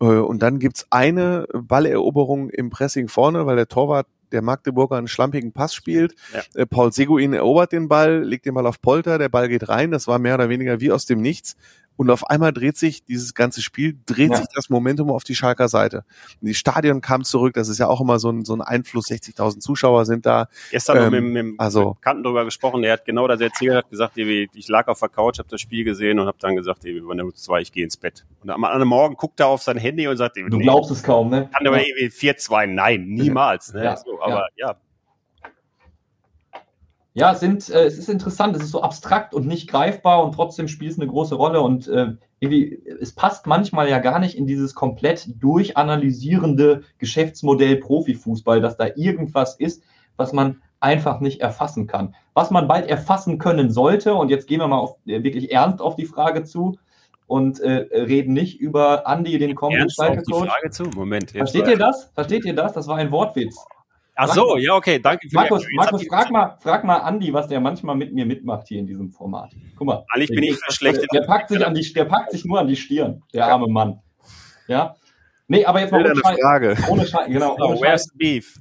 Äh, und dann gibt's eine Balleroberung im Pressing vorne, weil der Torwart der Magdeburger einen schlampigen Pass spielt. Ja. Äh, Paul Seguin erobert den Ball, legt den Ball auf Polter, der Ball geht rein. Das war mehr oder weniger wie aus dem Nichts. Und auf einmal dreht sich dieses ganze Spiel, dreht ja. sich das Momentum auf die Schalker Seite. Und die Stadion kam zurück, das ist ja auch immer so ein, so ein Einfluss, 60.000 Zuschauer sind da. Gestern ähm, noch mit, mit, also, Kanten drüber gesprochen, der hat genau das erzählt, hat gesagt, ich lag auf der Couch, habe das Spiel gesehen und habe dann gesagt, wir waren zwei, ich gehe ins Bett. Und am anderen Morgen guckt er auf sein Handy und sagt, du nee, glaubst es kaum, ne? Kann aber irgendwie 4-2, nein, niemals. Ne? Ja, so, aber ja. ja. Ja, es, sind, äh, es ist interessant, es ist so abstrakt und nicht greifbar und trotzdem spielt es eine große Rolle und äh, irgendwie, es passt manchmal ja gar nicht in dieses komplett durchanalysierende Geschäftsmodell Profifußball, dass da irgendwas ist, was man einfach nicht erfassen kann. Was man bald erfassen können sollte, und jetzt gehen wir mal auf, äh, wirklich ernst auf die Frage zu und äh, reden nicht über Andi, den kommenden Schalke-Coach. Moment. Versteht ihr das? Versteht ihr das? Das war ein Wortwitz. Ach so, ja, okay, danke für Markus, die Markus frag mal, frag mal Andi, was der manchmal mit mir mitmacht hier in diesem Format. Guck mal. Eigentlich bin ich für schlechte. Der, der packt sich an die, der packt sich nur an die Stirn, der arme Mann. Ja. Nee, aber jetzt mal ohne Scheiß, Frage. ohne Scheiß, genau, ohne oh, Scheiß, Beef?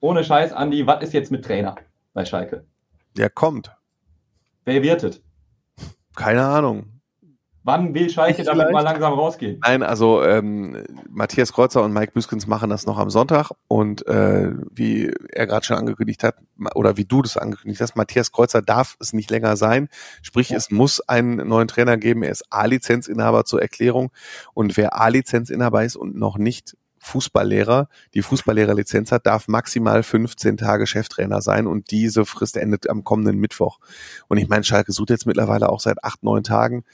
Ohne Scheiß, Andi, was ist jetzt mit Trainer bei Schalke? Der kommt. Wer wird es? Keine Ahnung. Wann will Schalke ich damit mal langsam rausgehen? Nein, also ähm, Matthias Kreuzer und Mike Büskens machen das noch am Sonntag und äh, wie er gerade schon angekündigt hat, oder wie du das angekündigt hast, Matthias Kreuzer darf es nicht länger sein. Sprich, ja. es muss einen neuen Trainer geben. Er ist A-Lizenzinhaber zur Erklärung und wer A-Lizenzinhaber ist und noch nicht Fußballlehrer, die Fußballlehrerlizenz hat, darf maximal 15 Tage Cheftrainer sein und diese Frist endet am kommenden Mittwoch. Und ich meine, Schalke sucht jetzt mittlerweile auch seit acht, neun Tagen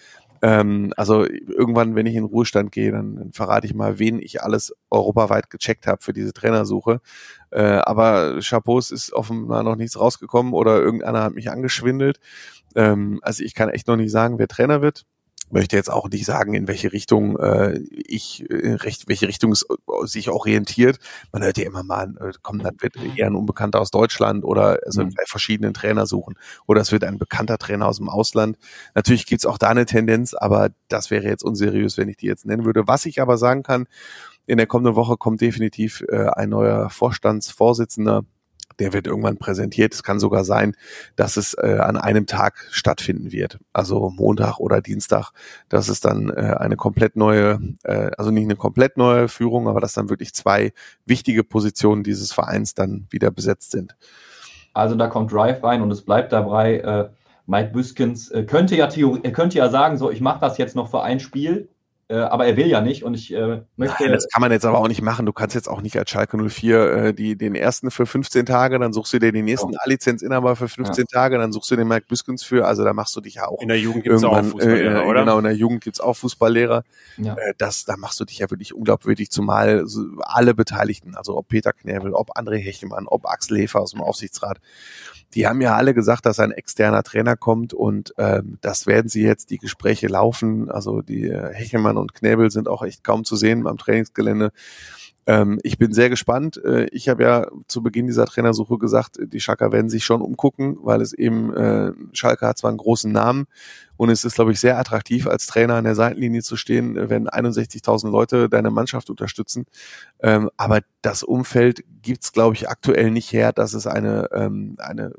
ähm, also irgendwann, wenn ich in Ruhestand gehe, dann, dann verrate ich mal, wen ich alles europaweit gecheckt habe für diese Trainersuche. Äh, aber Chapeaus ist offenbar noch nichts rausgekommen oder irgendeiner hat mich angeschwindelt. Ähm, also ich kann echt noch nicht sagen, wer Trainer wird möchte jetzt auch nicht sagen, in welche Richtung äh, ich, äh, recht, welche Richtung es äh, sich orientiert. Man hört ja immer mal, äh, kommt, dann wird eher ein Unbekannter aus Deutschland oder also mhm. verschiedenen Trainer suchen. Oder es wird ein bekannter Trainer aus dem Ausland. Natürlich gibt's auch da eine Tendenz, aber das wäre jetzt unseriös, wenn ich die jetzt nennen würde. Was ich aber sagen kann, in der kommenden Woche kommt definitiv äh, ein neuer Vorstandsvorsitzender der wird irgendwann präsentiert. Es kann sogar sein, dass es äh, an einem Tag stattfinden wird, also Montag oder Dienstag, dass es dann äh, eine komplett neue, äh, also nicht eine komplett neue Führung, aber dass dann wirklich zwei wichtige Positionen dieses Vereins dann wieder besetzt sind. Also da kommt Drive rein und es bleibt dabei. Äh, Mike Büskens äh, könnte ja Theorie, könnte ja sagen, so ich mache das jetzt noch für ein Spiel äh, aber er will ja nicht und ich äh, möchte. Nein, das kann man jetzt aber auch nicht machen. Du kannst jetzt auch nicht als Schalke 04 äh, die, den ersten für 15 Tage, dann suchst du dir den nächsten oh. A-Lizenzinhaber für 15 ja. Tage, dann suchst du den Mike Büskens für, also da machst du dich ja auch. In der Jugend gibt's auch Fußballlehrer, äh, oder? Genau, in der Jugend gibt's auch Fußballlehrer. Ja. Äh, das, da machst du dich ja wirklich unglaubwürdig, zumal alle Beteiligten, also ob Peter Knäbel, ob André Hechelmann, ob Axel Hefer aus dem Aufsichtsrat, die haben ja alle gesagt, dass ein externer Trainer kommt und ähm, das werden sie jetzt, die Gespräche laufen. Also die äh, Hechelmann und Knäbel sind auch echt kaum zu sehen am Trainingsgelände. Ähm, ich bin sehr gespannt. Äh, ich habe ja zu Beginn dieser Trainersuche gesagt, die Schalker werden sich schon umgucken, weil es eben, äh, Schalke hat zwar einen großen Namen und es ist, glaube ich, sehr attraktiv, als Trainer an der Seitenlinie zu stehen, äh, wenn 61.000 Leute deine Mannschaft unterstützen. Ähm, aber das Umfeld gibt's, glaube ich, aktuell nicht her, dass es eine, ähm, eine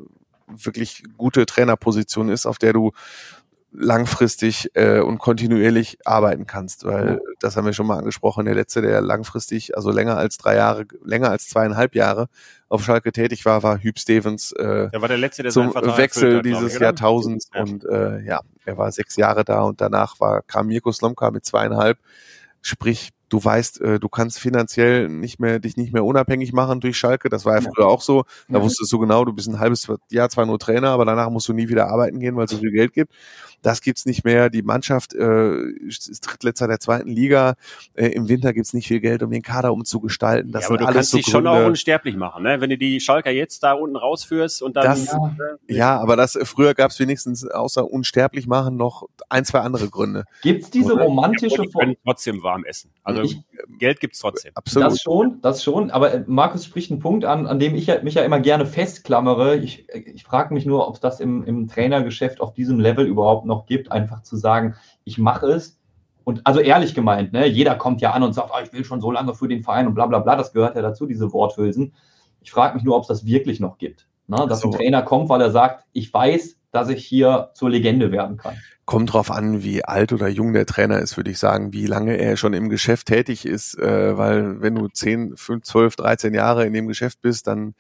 wirklich gute Trainerposition ist, auf der du langfristig äh, und kontinuierlich arbeiten kannst, weil das haben wir schon mal angesprochen. Der letzte, der langfristig, also länger als drei Jahre, länger als zweieinhalb Jahre auf Schalke tätig war, war Hüb Stevens. Äh, der war der letzte, der zum Wechsel hat, dieses ich, Jahrtausends ja. und äh, ja, er war sechs Jahre da und danach war kam Mirko Slomka mit zweieinhalb. Sprich, Du weißt, äh, du kannst finanziell nicht mehr, dich nicht mehr unabhängig machen durch Schalke. Das war ja früher auch so. Da Ja. wusstest du genau, du bist ein halbes Jahr zwar nur Trainer, aber danach musst du nie wieder arbeiten gehen, weil es so viel Geld gibt. Das gibt's nicht mehr. Die Mannschaft äh, ist Drittletzter der zweiten Liga. Äh, Im Winter gibt's nicht viel Geld, um den Kader umzugestalten. Das ja, aber du alles kannst so dich schon auch Gründe. unsterblich machen, ne? Wenn du die Schalker jetzt da unten rausführst und dann Das- Ja. Ja, aber das früher gab's wenigstens außer unsterblich machen noch ein, zwei andere Gründe. Gibt es diese romantische die können trotzdem warm essen. Also Ich- Geld gibt's trotzdem. Absolut. Das schon, das schon. Aber äh, Markus spricht einen Punkt an, an dem ich mich ja immer gerne festklammere. Ich, äh, ich frage mich nur, ob es das im, im Trainergeschäft auf diesem Level überhaupt noch gibt, einfach zu sagen, ich mache es. Und also ehrlich gemeint, ne, jeder kommt ja an und sagt, ah, ich will schon so lange für den Verein und bla bla bla. Das gehört ja dazu, diese Worthülsen. Ich frage mich nur, ob es das wirklich noch gibt. Ne, dass So. ein Trainer kommt, weil er sagt, ich weiß, dass ich hier zur Legende werden kann. Kommt drauf an, wie alt oder jung der Trainer ist, würde ich sagen, wie lange er schon im Geschäft tätig ist, äh, weil wenn du 10, 5, 12, 13 Jahre in dem Geschäft bist, dann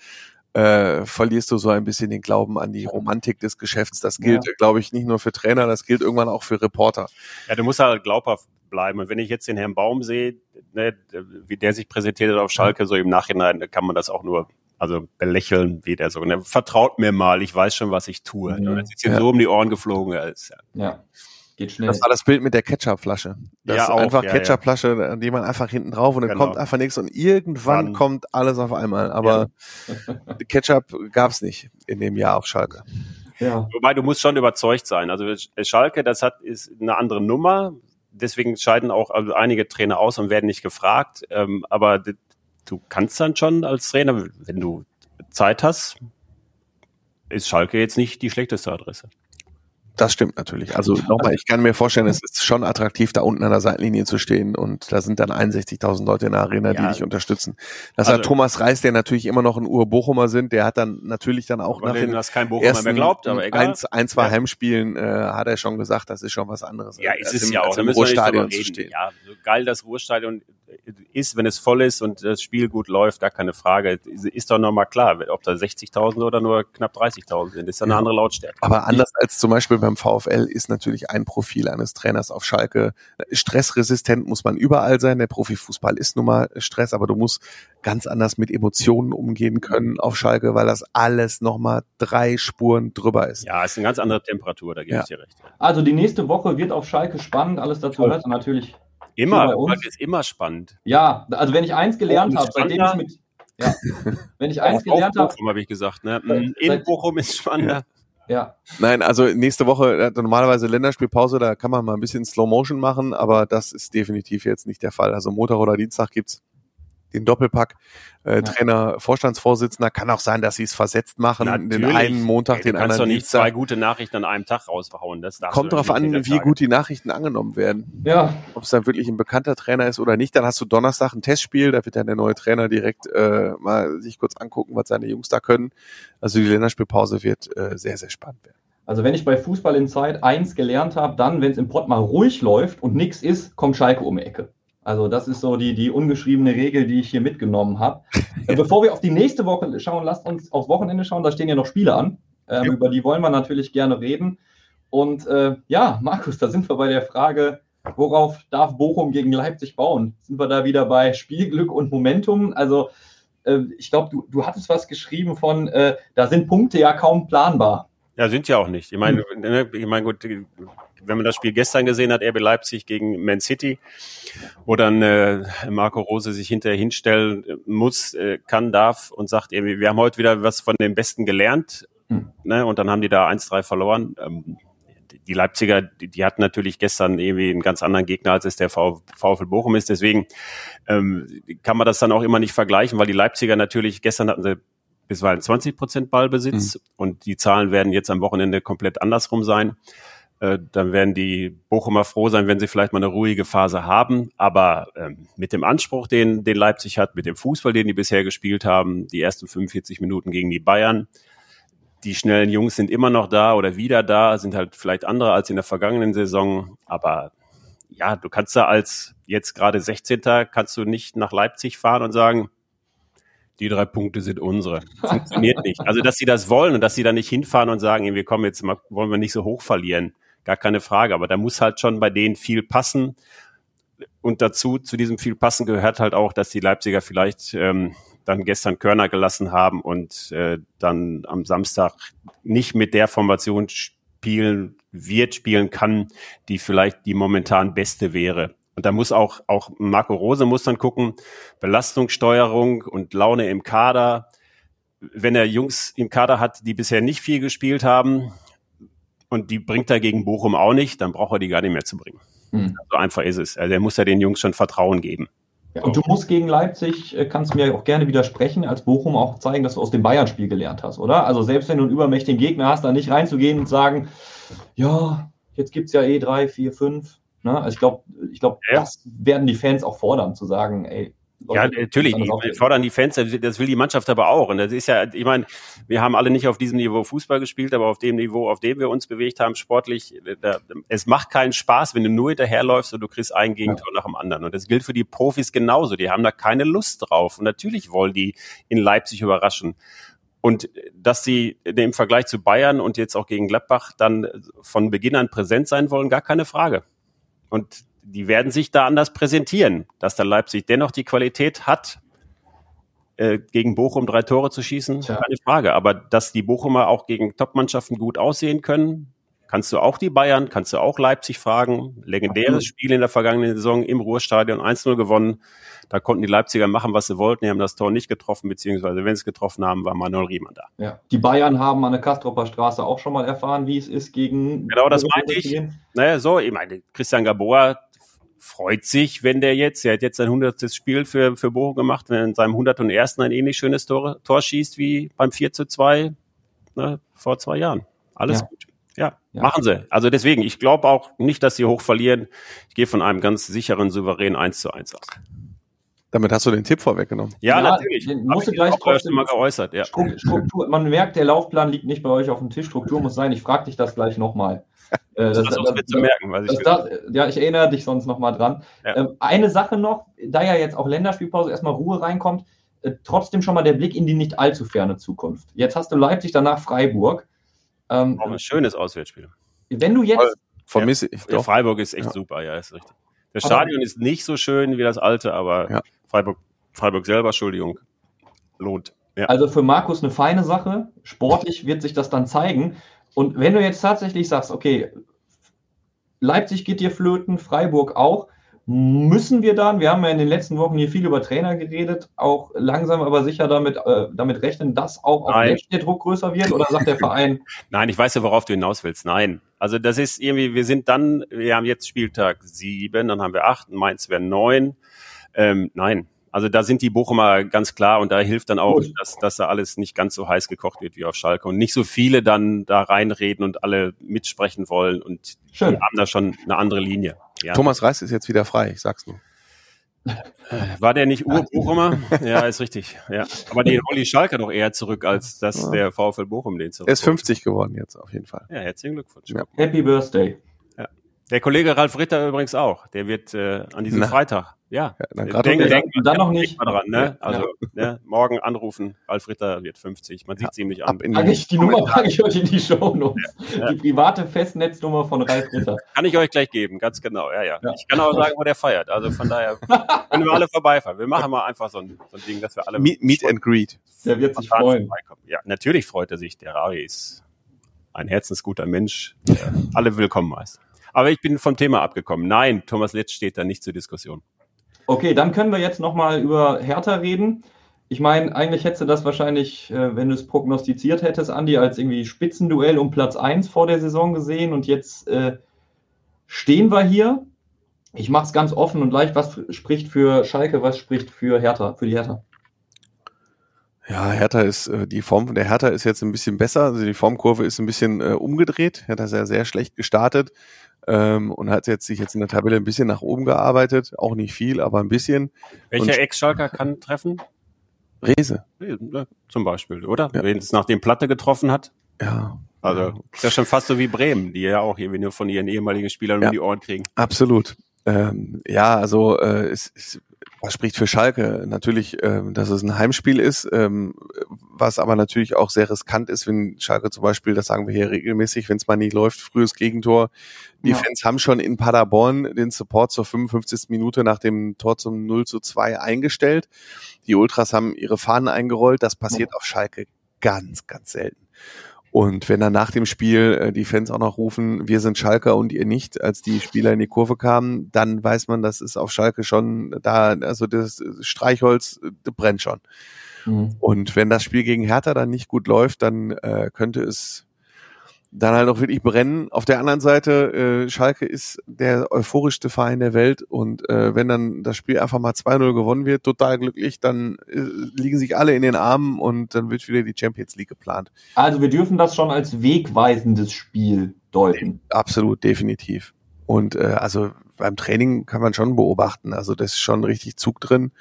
äh, verlierst du so ein bisschen den Glauben an die Romantik des Geschäfts. Das gilt, Ja. glaube ich, nicht nur für Trainer, das gilt irgendwann auch für Reporter. Ja, du musst halt glaubhaft bleiben. Und wenn ich jetzt den Herrn Baum sehe, ne, wie der sich präsentiert hat auf Schalke, so im Nachhinein kann man das auch nur also belächeln, wie der so. Ne, vertraut mir mal, ich weiß schon, was ich tue. Mhm. Das ist ihm Ja. so um die Ohren geflogen. Ja, ist, ja. Ja, geht schnell. Das war das Bild mit der Ketchupflasche. Das Ja, ist auch, einfach ja, Ketchupflasche, an die man einfach hinten drauf und dann Genau. kommt einfach nichts und irgendwann Wann? kommt alles auf einmal. Aber Ketchup gab's nicht in dem Jahr auf Schalke. ja. Wobei du musst schon überzeugt sein. Also Schalke, das hat ist eine andere Nummer. Deswegen scheiden auch also einige Trainer aus und werden nicht gefragt. Ähm, aber du kannst dann schon als Trainer, wenn du Zeit hast, ist Schalke jetzt nicht die schlechteste Adresse. Das stimmt natürlich. Also nochmal, ich kann mir vorstellen, es ist schon attraktiv, da unten an der Seitenlinie zu stehen und da sind dann 61.000 Leute in der Arena, die Ja. dich unterstützen. Das Also- hat Thomas Reis, der natürlich immer noch ein Ur-Bochumer sind, der hat dann natürlich dann auch nach den das kein Bochumer ersten mehr glaubt, aber egal. Ein, ein, zwei Ja. Heimspielen äh, hat er schon gesagt, das ist schon was anderes. Ja, ist es im, ja auch. Da müssen wir nicht drüber reden. stehen. Ja, so geil das Ruhrstadion ist, wenn es voll ist und das Spiel gut läuft, gar keine Frage. Ist doch nochmal klar, ob da 60.000 oder nur knapp 30.000 sind. Ist ja eine andere Lautstärke. Aber anders als zum Beispiel beim VfL ist natürlich ein Profil eines Trainers auf Schalke. Stressresistent muss man überall sein. Der Profifußball ist nun mal Stress, aber du musst ganz anders mit Emotionen umgehen können auf Schalke, weil das alles nochmal drei Spuren drüber ist. Ja, ist eine ganz andere Temperatur, da gebe Ja. ich dir recht. Also die nächste Woche wird auf Schalke spannend. Alles dazu hört natürlich. Immer, bei uns. Schalke ist immer spannend. Ja, also wenn ich eins gelernt habe, seitdem ich mit ja, wenn ich eins gelernt habe, Bochum habe ich gesagt. Ne? Seit- In Bochum ist spannender. ja, Nein, also nächste Woche äh, normalerweise Länderspielpause, da kann man mal ein bisschen Slow Motion machen, aber das ist definitiv jetzt nicht der Fall. Also Montag oder Dienstag gibt's den Doppelpack. Äh, Ja. Trainer, Vorstandsvorsitzender, kann auch sein, dass sie es versetzt machen, den Natürlich. einen Montag, Ey, den du kannst anderen doch nicht zwei gute Nachrichten an einem Tag raushauen. Das Kommt darauf an, wie gut die Nachrichten angenommen werden. ja, Ob es dann wirklich ein bekannter Trainer ist oder nicht. Dann hast du Donnerstag ein Testspiel, da wird dann der neue Trainer direkt äh, mal sich kurz angucken, was seine Jungs da können. Also die Länderspielpause wird äh, sehr, sehr spannend werden. also wenn ich bei Fußball in Zeit eins gelernt habe, dann, wenn es im Pott mal ruhig läuft und nichts ist, kommt Schalke um die Ecke. Also das ist so die, die ungeschriebene Regel, die ich hier mitgenommen habe. Äh, Bevor wir auf die nächste Woche schauen, lasst uns aufs Wochenende schauen. Da stehen ja noch Spiele an. Ähm, Ja. Über die wollen wir natürlich gerne reden. Und äh, ja, Markus, da sind wir bei der Frage, worauf darf Bochum gegen Leipzig bauen? Sind wir da wieder bei Spielglück und Momentum? Also äh, ich glaube, du, du hattest was geschrieben von, äh, da sind Punkte ja kaum planbar. Ja, sind ja auch nicht. Ich meine, Hm. ne, ich meine, gut, wenn man das Spiel gestern gesehen hat, RB Leipzig gegen Man City, wo dann äh, Marco Rose sich hinterher hinstellen muss, äh, kann, darf und sagt irgendwie, wir haben heute wieder was von den Besten gelernt, Hm. ne, und dann haben die da 1-3 verloren. Ähm, die- Leipziger, die, die hatten natürlich gestern irgendwie einen ganz anderen Gegner, als es der V- VfL Bochum ist. Deswegen ähm, kann man das dann auch immer nicht vergleichen, weil die Leipziger natürlich, gestern hatten sie bisweilen 20 Prozent Ballbesitz und die Zahlen werden jetzt am Wochenende komplett andersrum sein. Äh, dann werden die Bochumer froh sein, wenn sie vielleicht mal eine ruhige Phase haben. Aber ähm, mit dem Anspruch, den, den Leipzig hat, mit dem Fußball, den die bisher gespielt haben, die ersten 45 Minuten gegen die Bayern, die schnellen Jungs sind immer noch da oder wieder da, sind halt vielleicht andere als in der vergangenen Saison. Aber ja, du kannst da als jetzt gerade 16. kannst du nicht nach Leipzig fahren und sagen, die drei Punkte sind unsere. Funktioniert nicht. Also, dass sie das wollen und dass sie da nicht hinfahren und sagen, wir kommen jetzt mal, wollen wir nicht so hoch verlieren. Gar keine Frage. Aber da muss halt schon bei denen viel passen. und dazu, zu diesem viel passen gehört halt auch, dass die Leipziger vielleicht ähm, dann gestern Körner gelassen haben und äh, dann am Samstag nicht mit der Formation spielen wird, spielen kann, die vielleicht die momentan beste wäre. Und da muss auch, auch Marco Rose muss dann gucken, Belastungssteuerung und Laune im Kader. Wenn er Jungs im Kader hat, die bisher nicht viel gespielt haben und die bringt er gegen Bochum auch nicht, dann braucht er die gar nicht mehr zu bringen. Mhm. So einfach ist es. Also er muss ja den Jungs schon Vertrauen geben. Ja, und du musst gegen Leipzig, äh, kannst mir auch gerne widersprechen, als Bochum auch zeigen, dass du aus dem Bayern-Spiel gelernt hast, oder? Also selbst wenn du einen übermächtigen Gegner hast, da nicht reinzugehen und sagen, ja, jetzt gibt es ja eh drei, vier, fünf. Ne? Also ich glaube, ich glaub, ja. das werden die Fans auch fordern, zu sagen, ey, ja, natürlich, die fordern die Fans, das will die Mannschaft aber auch. Und das ist ja, ich meine, wir haben alle nicht auf diesem Niveau Fußball gespielt, aber auf dem Niveau, auf dem wir uns bewegt haben, sportlich, da, es macht keinen Spaß, wenn du nur hinterherläufst und du kriegst ein Gegentor ja. nach dem anderen. Und das gilt für die Profis genauso. Die haben da keine Lust drauf. Und natürlich wollen die in Leipzig überraschen. Und dass sie im Vergleich zu Bayern und jetzt auch gegen Gladbach dann von Beginn an präsent sein wollen, gar keine Frage. Und die werden sich da anders präsentieren. Dass der Leipzig dennoch die Qualität hat, äh, gegen Bochum drei Tore zu schießen, Tja. keine Frage. Aber dass die Bochumer auch gegen Topmannschaften gut aussehen können, kannst du auch die Bayern, kannst du auch Leipzig fragen. Legendäres Spiel in der vergangenen Saison im Ruhrstadion 1-0 gewonnen. Da konnten die Leipziger machen, was sie wollten. Die haben das Tor nicht getroffen, beziehungsweise wenn sie es getroffen haben, war Manuel Riemann da. Ja. Die Bayern haben an der Kastropper Straße auch schon mal erfahren, wie es ist gegen. Genau, das meinte ich. Naja, so, ich meine, Christian Gaboa freut sich, wenn der jetzt, er hat jetzt sein 100. Spiel für, für Bochum gemacht, wenn er in seinem 101. ein ähnlich schönes Tor, Tor schießt wie beim 4 zu 2 ne, vor zwei Jahren. Alles ja. gut. Ja, ja, machen sie. Also deswegen, ich glaube auch nicht, dass sie hoch verlieren. Ich gehe von einem ganz sicheren, souveränen 1 zu 1 aus. Damit hast du den Tipp vorweggenommen. Ja, ja natürlich. Musst du gleich trotzdem mal geäußert. Ja. Struktur, man merkt, der Laufplan liegt nicht bei euch auf dem Tisch. Struktur muss sein. Ich frage dich das gleich nochmal. Äh, das, das, das, zu merken, was ich das, Ja, ich erinnere dich sonst nochmal dran. Ja. Ähm, eine Sache noch, da ja jetzt auch Länderspielpause erstmal Ruhe reinkommt, äh, trotzdem schon mal der Blick in die nicht allzu ferne Zukunft. Jetzt hast du Leipzig, danach Freiburg. Ähm, auch ein schönes Auswärtsspiel. Wenn du jetzt. Vermisse ich. Ja, Freiburg ist echt ja. super, ja, ist richtig. Das Stadion aber, ist nicht so schön wie das alte, aber ja. Freiburg, Freiburg selber, Entschuldigung, lohnt. Ja. Also für Markus eine feine Sache. Sportlich wird sich das dann zeigen. Und wenn du jetzt tatsächlich sagst, okay, Leipzig geht dir flöten, Freiburg auch, müssen wir dann, wir haben ja in den letzten Wochen hier viel über Trainer geredet, auch langsam aber sicher damit, äh, damit rechnen, dass auch auf Nein. der Druck größer wird? Oder sagt der Verein? Nein, ich weiß ja, worauf du hinaus willst. Nein. Also das ist irgendwie, wir sind dann, wir haben jetzt Spieltag sieben, dann haben wir acht, Mainz wäre neun. Ähm, nein, also da sind die Bochumer ganz klar und da hilft dann auch, dass, dass da alles nicht ganz so heiß gekocht wird wie auf Schalke und nicht so viele dann da reinreden und alle mitsprechen wollen und Schön. die haben da schon eine andere Linie. Ja. Thomas Reis ist jetzt wieder frei, ich sag's nur. War der nicht Ur-Bochumer? ja, ist richtig. Ja. Aber den Olli Schalke doch eher zurück, als dass ja. der VfL Bochum den zurück. Er ist 50 geworden jetzt auf jeden Fall. Ja, herzlichen Glückwunsch. Ja. Happy Birthday. Der Kollege Ralf Ritter übrigens auch. Der wird äh, an diesem Na. Freitag. Ja, ja dann gerade denk, denk, dann noch nicht. Dran, ne? Also ne? morgen anrufen. Ralf Ritter wird 50. Man sieht ja. ziemlich an. Packe ich, die Nummer packe ich euch in die Show Notes. Ja. Die private Festnetznummer von Ralf Ritter. Kann ich euch gleich geben, ganz genau. Ja, ja. Ich kann auch sagen, wo der feiert. Also von daher können wir alle vorbeifahren. Wir machen mal einfach so ein, so ein Ding, dass wir alle Meet, meet and Greet. Der wird sich freuen. Ja, natürlich freut er sich. Der Rari ist ein herzensguter Mensch. alle willkommen heißt. Aber ich bin vom Thema abgekommen. Nein, Thomas Letz steht da nicht zur Diskussion. Okay, dann können wir jetzt nochmal über Hertha reden. Ich meine, eigentlich hättest du das wahrscheinlich, äh, wenn du es prognostiziert hättest, Andi, als irgendwie Spitzenduell um Platz 1 vor der Saison gesehen. Und jetzt äh, stehen wir hier. Ich mache es ganz offen und leicht. Was spricht für Schalke, was spricht für Hertha, für die Hertha? Ja, Hertha ist, äh, die Form der Hertha ist jetzt ein bisschen besser. Also die Formkurve ist ein bisschen äh, umgedreht. Hertha ist ja sehr schlecht gestartet ähm, und hat jetzt sich jetzt in der Tabelle ein bisschen nach oben gearbeitet. Auch nicht viel, aber ein bisschen. Welcher Ex-Schalker kann treffen? Rese. Ne, zum Beispiel, oder? Ja. Wenn es nach dem Platte getroffen hat. Ja. Also ist ja schon fast so wie Bremen, die ja auch irgendwie nur von ihren ehemaligen Spielern ja. um die Ohren kriegen. Absolut. Ähm, ja, also äh, es, es was spricht für Schalke? Natürlich, ähm, dass es ein Heimspiel ist. Ähm, was aber natürlich auch sehr riskant ist, wenn Schalke zum Beispiel, das sagen wir hier regelmäßig, wenn es mal nicht läuft, frühes Gegentor. Die ja. Fans haben schon in Paderborn den Support zur 55. Minute nach dem Tor zum 0 zu 2 eingestellt. Die Ultras haben ihre Fahnen eingerollt. Das passiert ja. auf Schalke ganz, ganz selten. Und wenn dann nach dem Spiel äh, die Fans auch noch rufen, wir sind Schalker und ihr nicht, als die Spieler in die Kurve kamen, dann weiß man, das ist auf Schalke schon da, also das Streichholz das brennt schon. Mhm. Und wenn das Spiel gegen Hertha dann nicht gut läuft, dann äh, könnte es dann halt auch wirklich brennen. Auf der anderen Seite, äh, Schalke ist der euphorischste Verein der Welt und äh, wenn dann das Spiel einfach mal 2-0 gewonnen wird, total glücklich, dann äh, liegen sich alle in den Armen und dann wird wieder die Champions League geplant. Also wir dürfen das schon als wegweisendes Spiel deuten. Absolut, definitiv. Und äh, also beim Training kann man schon beobachten, also das ist schon richtig Zug drin.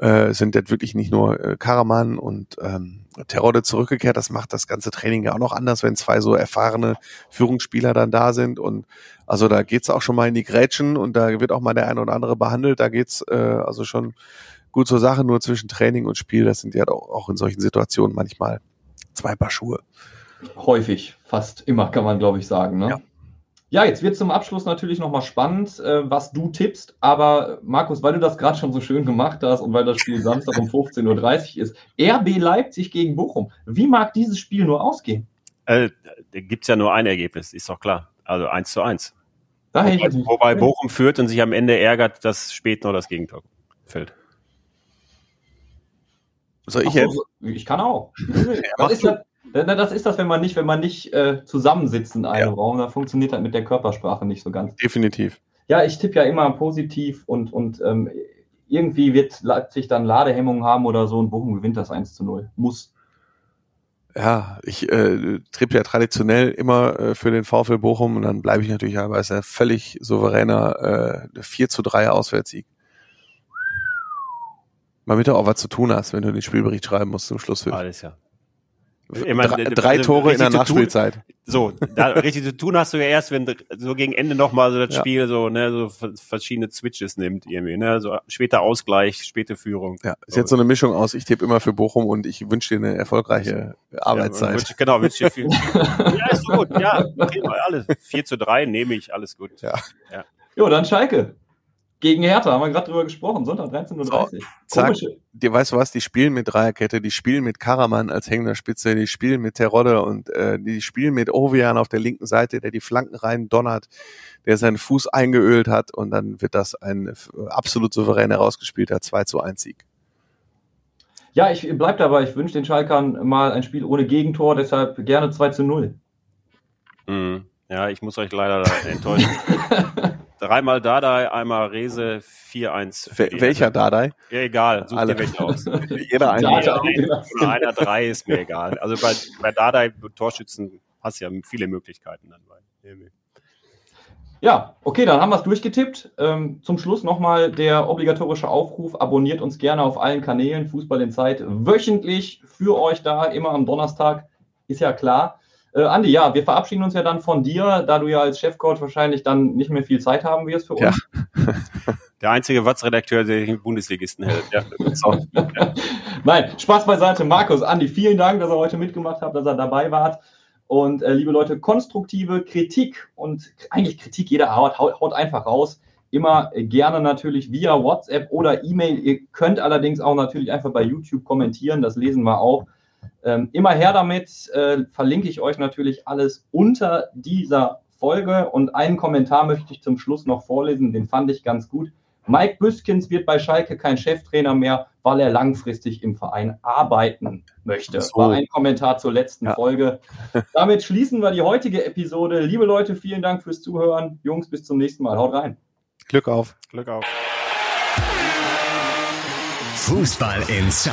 Äh, sind jetzt wirklich nicht nur äh, Karaman und ähm, Terodde zurückgekehrt. Das macht das ganze Training ja auch noch anders, wenn zwei so erfahrene Führungsspieler dann da sind. Und also da geht's auch schon mal in die Grätschen und da wird auch mal der eine oder andere behandelt. Da geht's äh, also schon gut zur Sache, nur zwischen Training und Spiel. Das sind ja auch, auch in solchen Situationen manchmal zwei Paar Schuhe. Häufig, fast immer, kann man glaube ich sagen. Ne? Ja. Ja, jetzt wird zum Abschluss natürlich nochmal spannend, äh, was du tippst. Aber Markus, weil du das gerade schon so schön gemacht hast und weil das Spiel Samstag um 15.30 Uhr ist, RB Leipzig gegen Bochum. Wie mag dieses Spiel nur ausgehen? Äh, da gibt es ja nur ein Ergebnis, ist doch klar. Also 1 zu 1. Wobei, wobei Bochum führt und sich am Ende ärgert, dass spät noch das Gegentor fällt. Soll ich jetzt? Ich kann auch. Was ist, das, das ist das, wenn man nicht, wenn man nicht äh, zusammensitzt in einem ja. Raum, da funktioniert das mit der Körpersprache nicht so ganz. Definitiv. Ja, ich tippe ja immer positiv und, und ähm, irgendwie wird Leipzig dann Ladehemmungen haben oder so und Bochum gewinnt das 1 zu 0. Muss. Ja, ich äh, trippe ja traditionell immer äh, für den VfL Bochum und dann bleibe ich natürlich aber als ein völlig souveräner äh, 4 zu 3 Auswärtssieg. Mal bitte auch was zu tun hast, wenn du den Spielbericht schreiben musst zum Schluss. Alles ja. Immer, drei, drei also Tore in der Nachspielzeit. Tun, so, da, richtig zu tun hast du ja erst, wenn so gegen Ende nochmal so das ja. Spiel so, ne, so verschiedene Switches nimmt irgendwie, ne, so später Ausgleich, späte Führung. Ja, ist so. jetzt so eine Mischung aus, ich tippe immer für Bochum und ich wünsche dir eine erfolgreiche Arbeitszeit. Ja, wünsch, genau, wünsche dir viel. ja, ist gut, ja, okay, alles. 4 zu 3 nehme ich, alles gut. Ja. ja. Jo, dann Schalke. Gegen Hertha haben wir gerade drüber gesprochen, Sonntag 13.30 Uhr. Sag, dir weißt du was, die spielen mit Dreierkette, die spielen mit Karaman als hängender Spitze, die spielen mit Terodde und äh, die spielen mit Ovian auf der linken Seite, der die Flanken rein donnert, der seinen Fuß eingeölt hat und dann wird das ein absolut souverän herausgespielter 2 zu 1 Sieg. Ja, ich bleib dabei. Ich wünsche den Schalkern mal ein Spiel ohne Gegentor, deshalb gerne 2 zu 0. Mhm. Ja, ich muss euch leider enttäuschen. Dreimal Dadai, einmal Rese, 4-1. Welcher Dadai? Ja, egal, such Alle. dir welchen aus. Jeder eine. Jeder einer, einer drei ist mir egal. Also bei, bei Dadai, Torschützen, hast du ja viele Möglichkeiten dann bei. Ja, okay, dann haben wir es durchgetippt. Ähm, zum Schluss nochmal der obligatorische Aufruf. Abonniert uns gerne auf allen Kanälen. Fußball in Zeit wöchentlich für euch da, immer am Donnerstag. Ist ja klar. Äh, Andi, ja, wir verabschieden uns ja dann von dir, da du ja als Chefcoach wahrscheinlich dann nicht mehr viel Zeit haben wirst für uns. Ja. Der einzige Watz-Redakteur, der den Bundesligisten hält. Ja. Nein, Spaß beiseite. Markus, Andi, vielen Dank, dass ihr heute mitgemacht habt, dass ihr dabei wart. Und äh, liebe Leute, konstruktive Kritik und eigentlich Kritik jeder Art, haut, haut einfach raus. Immer gerne natürlich via WhatsApp oder E-Mail. Ihr könnt allerdings auch natürlich einfach bei YouTube kommentieren, das lesen wir auch. Ähm, immer her damit, äh, verlinke ich euch natürlich alles unter dieser Folge und einen Kommentar möchte ich zum Schluss noch vorlesen, den fand ich ganz gut. Mike Büskens wird bei Schalke kein Cheftrainer mehr, weil er langfristig im Verein arbeiten möchte. So. War ein Kommentar zur letzten ja. Folge. Damit schließen wir die heutige Episode. Liebe Leute, vielen Dank fürs Zuhören. Jungs, bis zum nächsten Mal. Haut rein. Glück auf. Glück auf. Fußball Inside,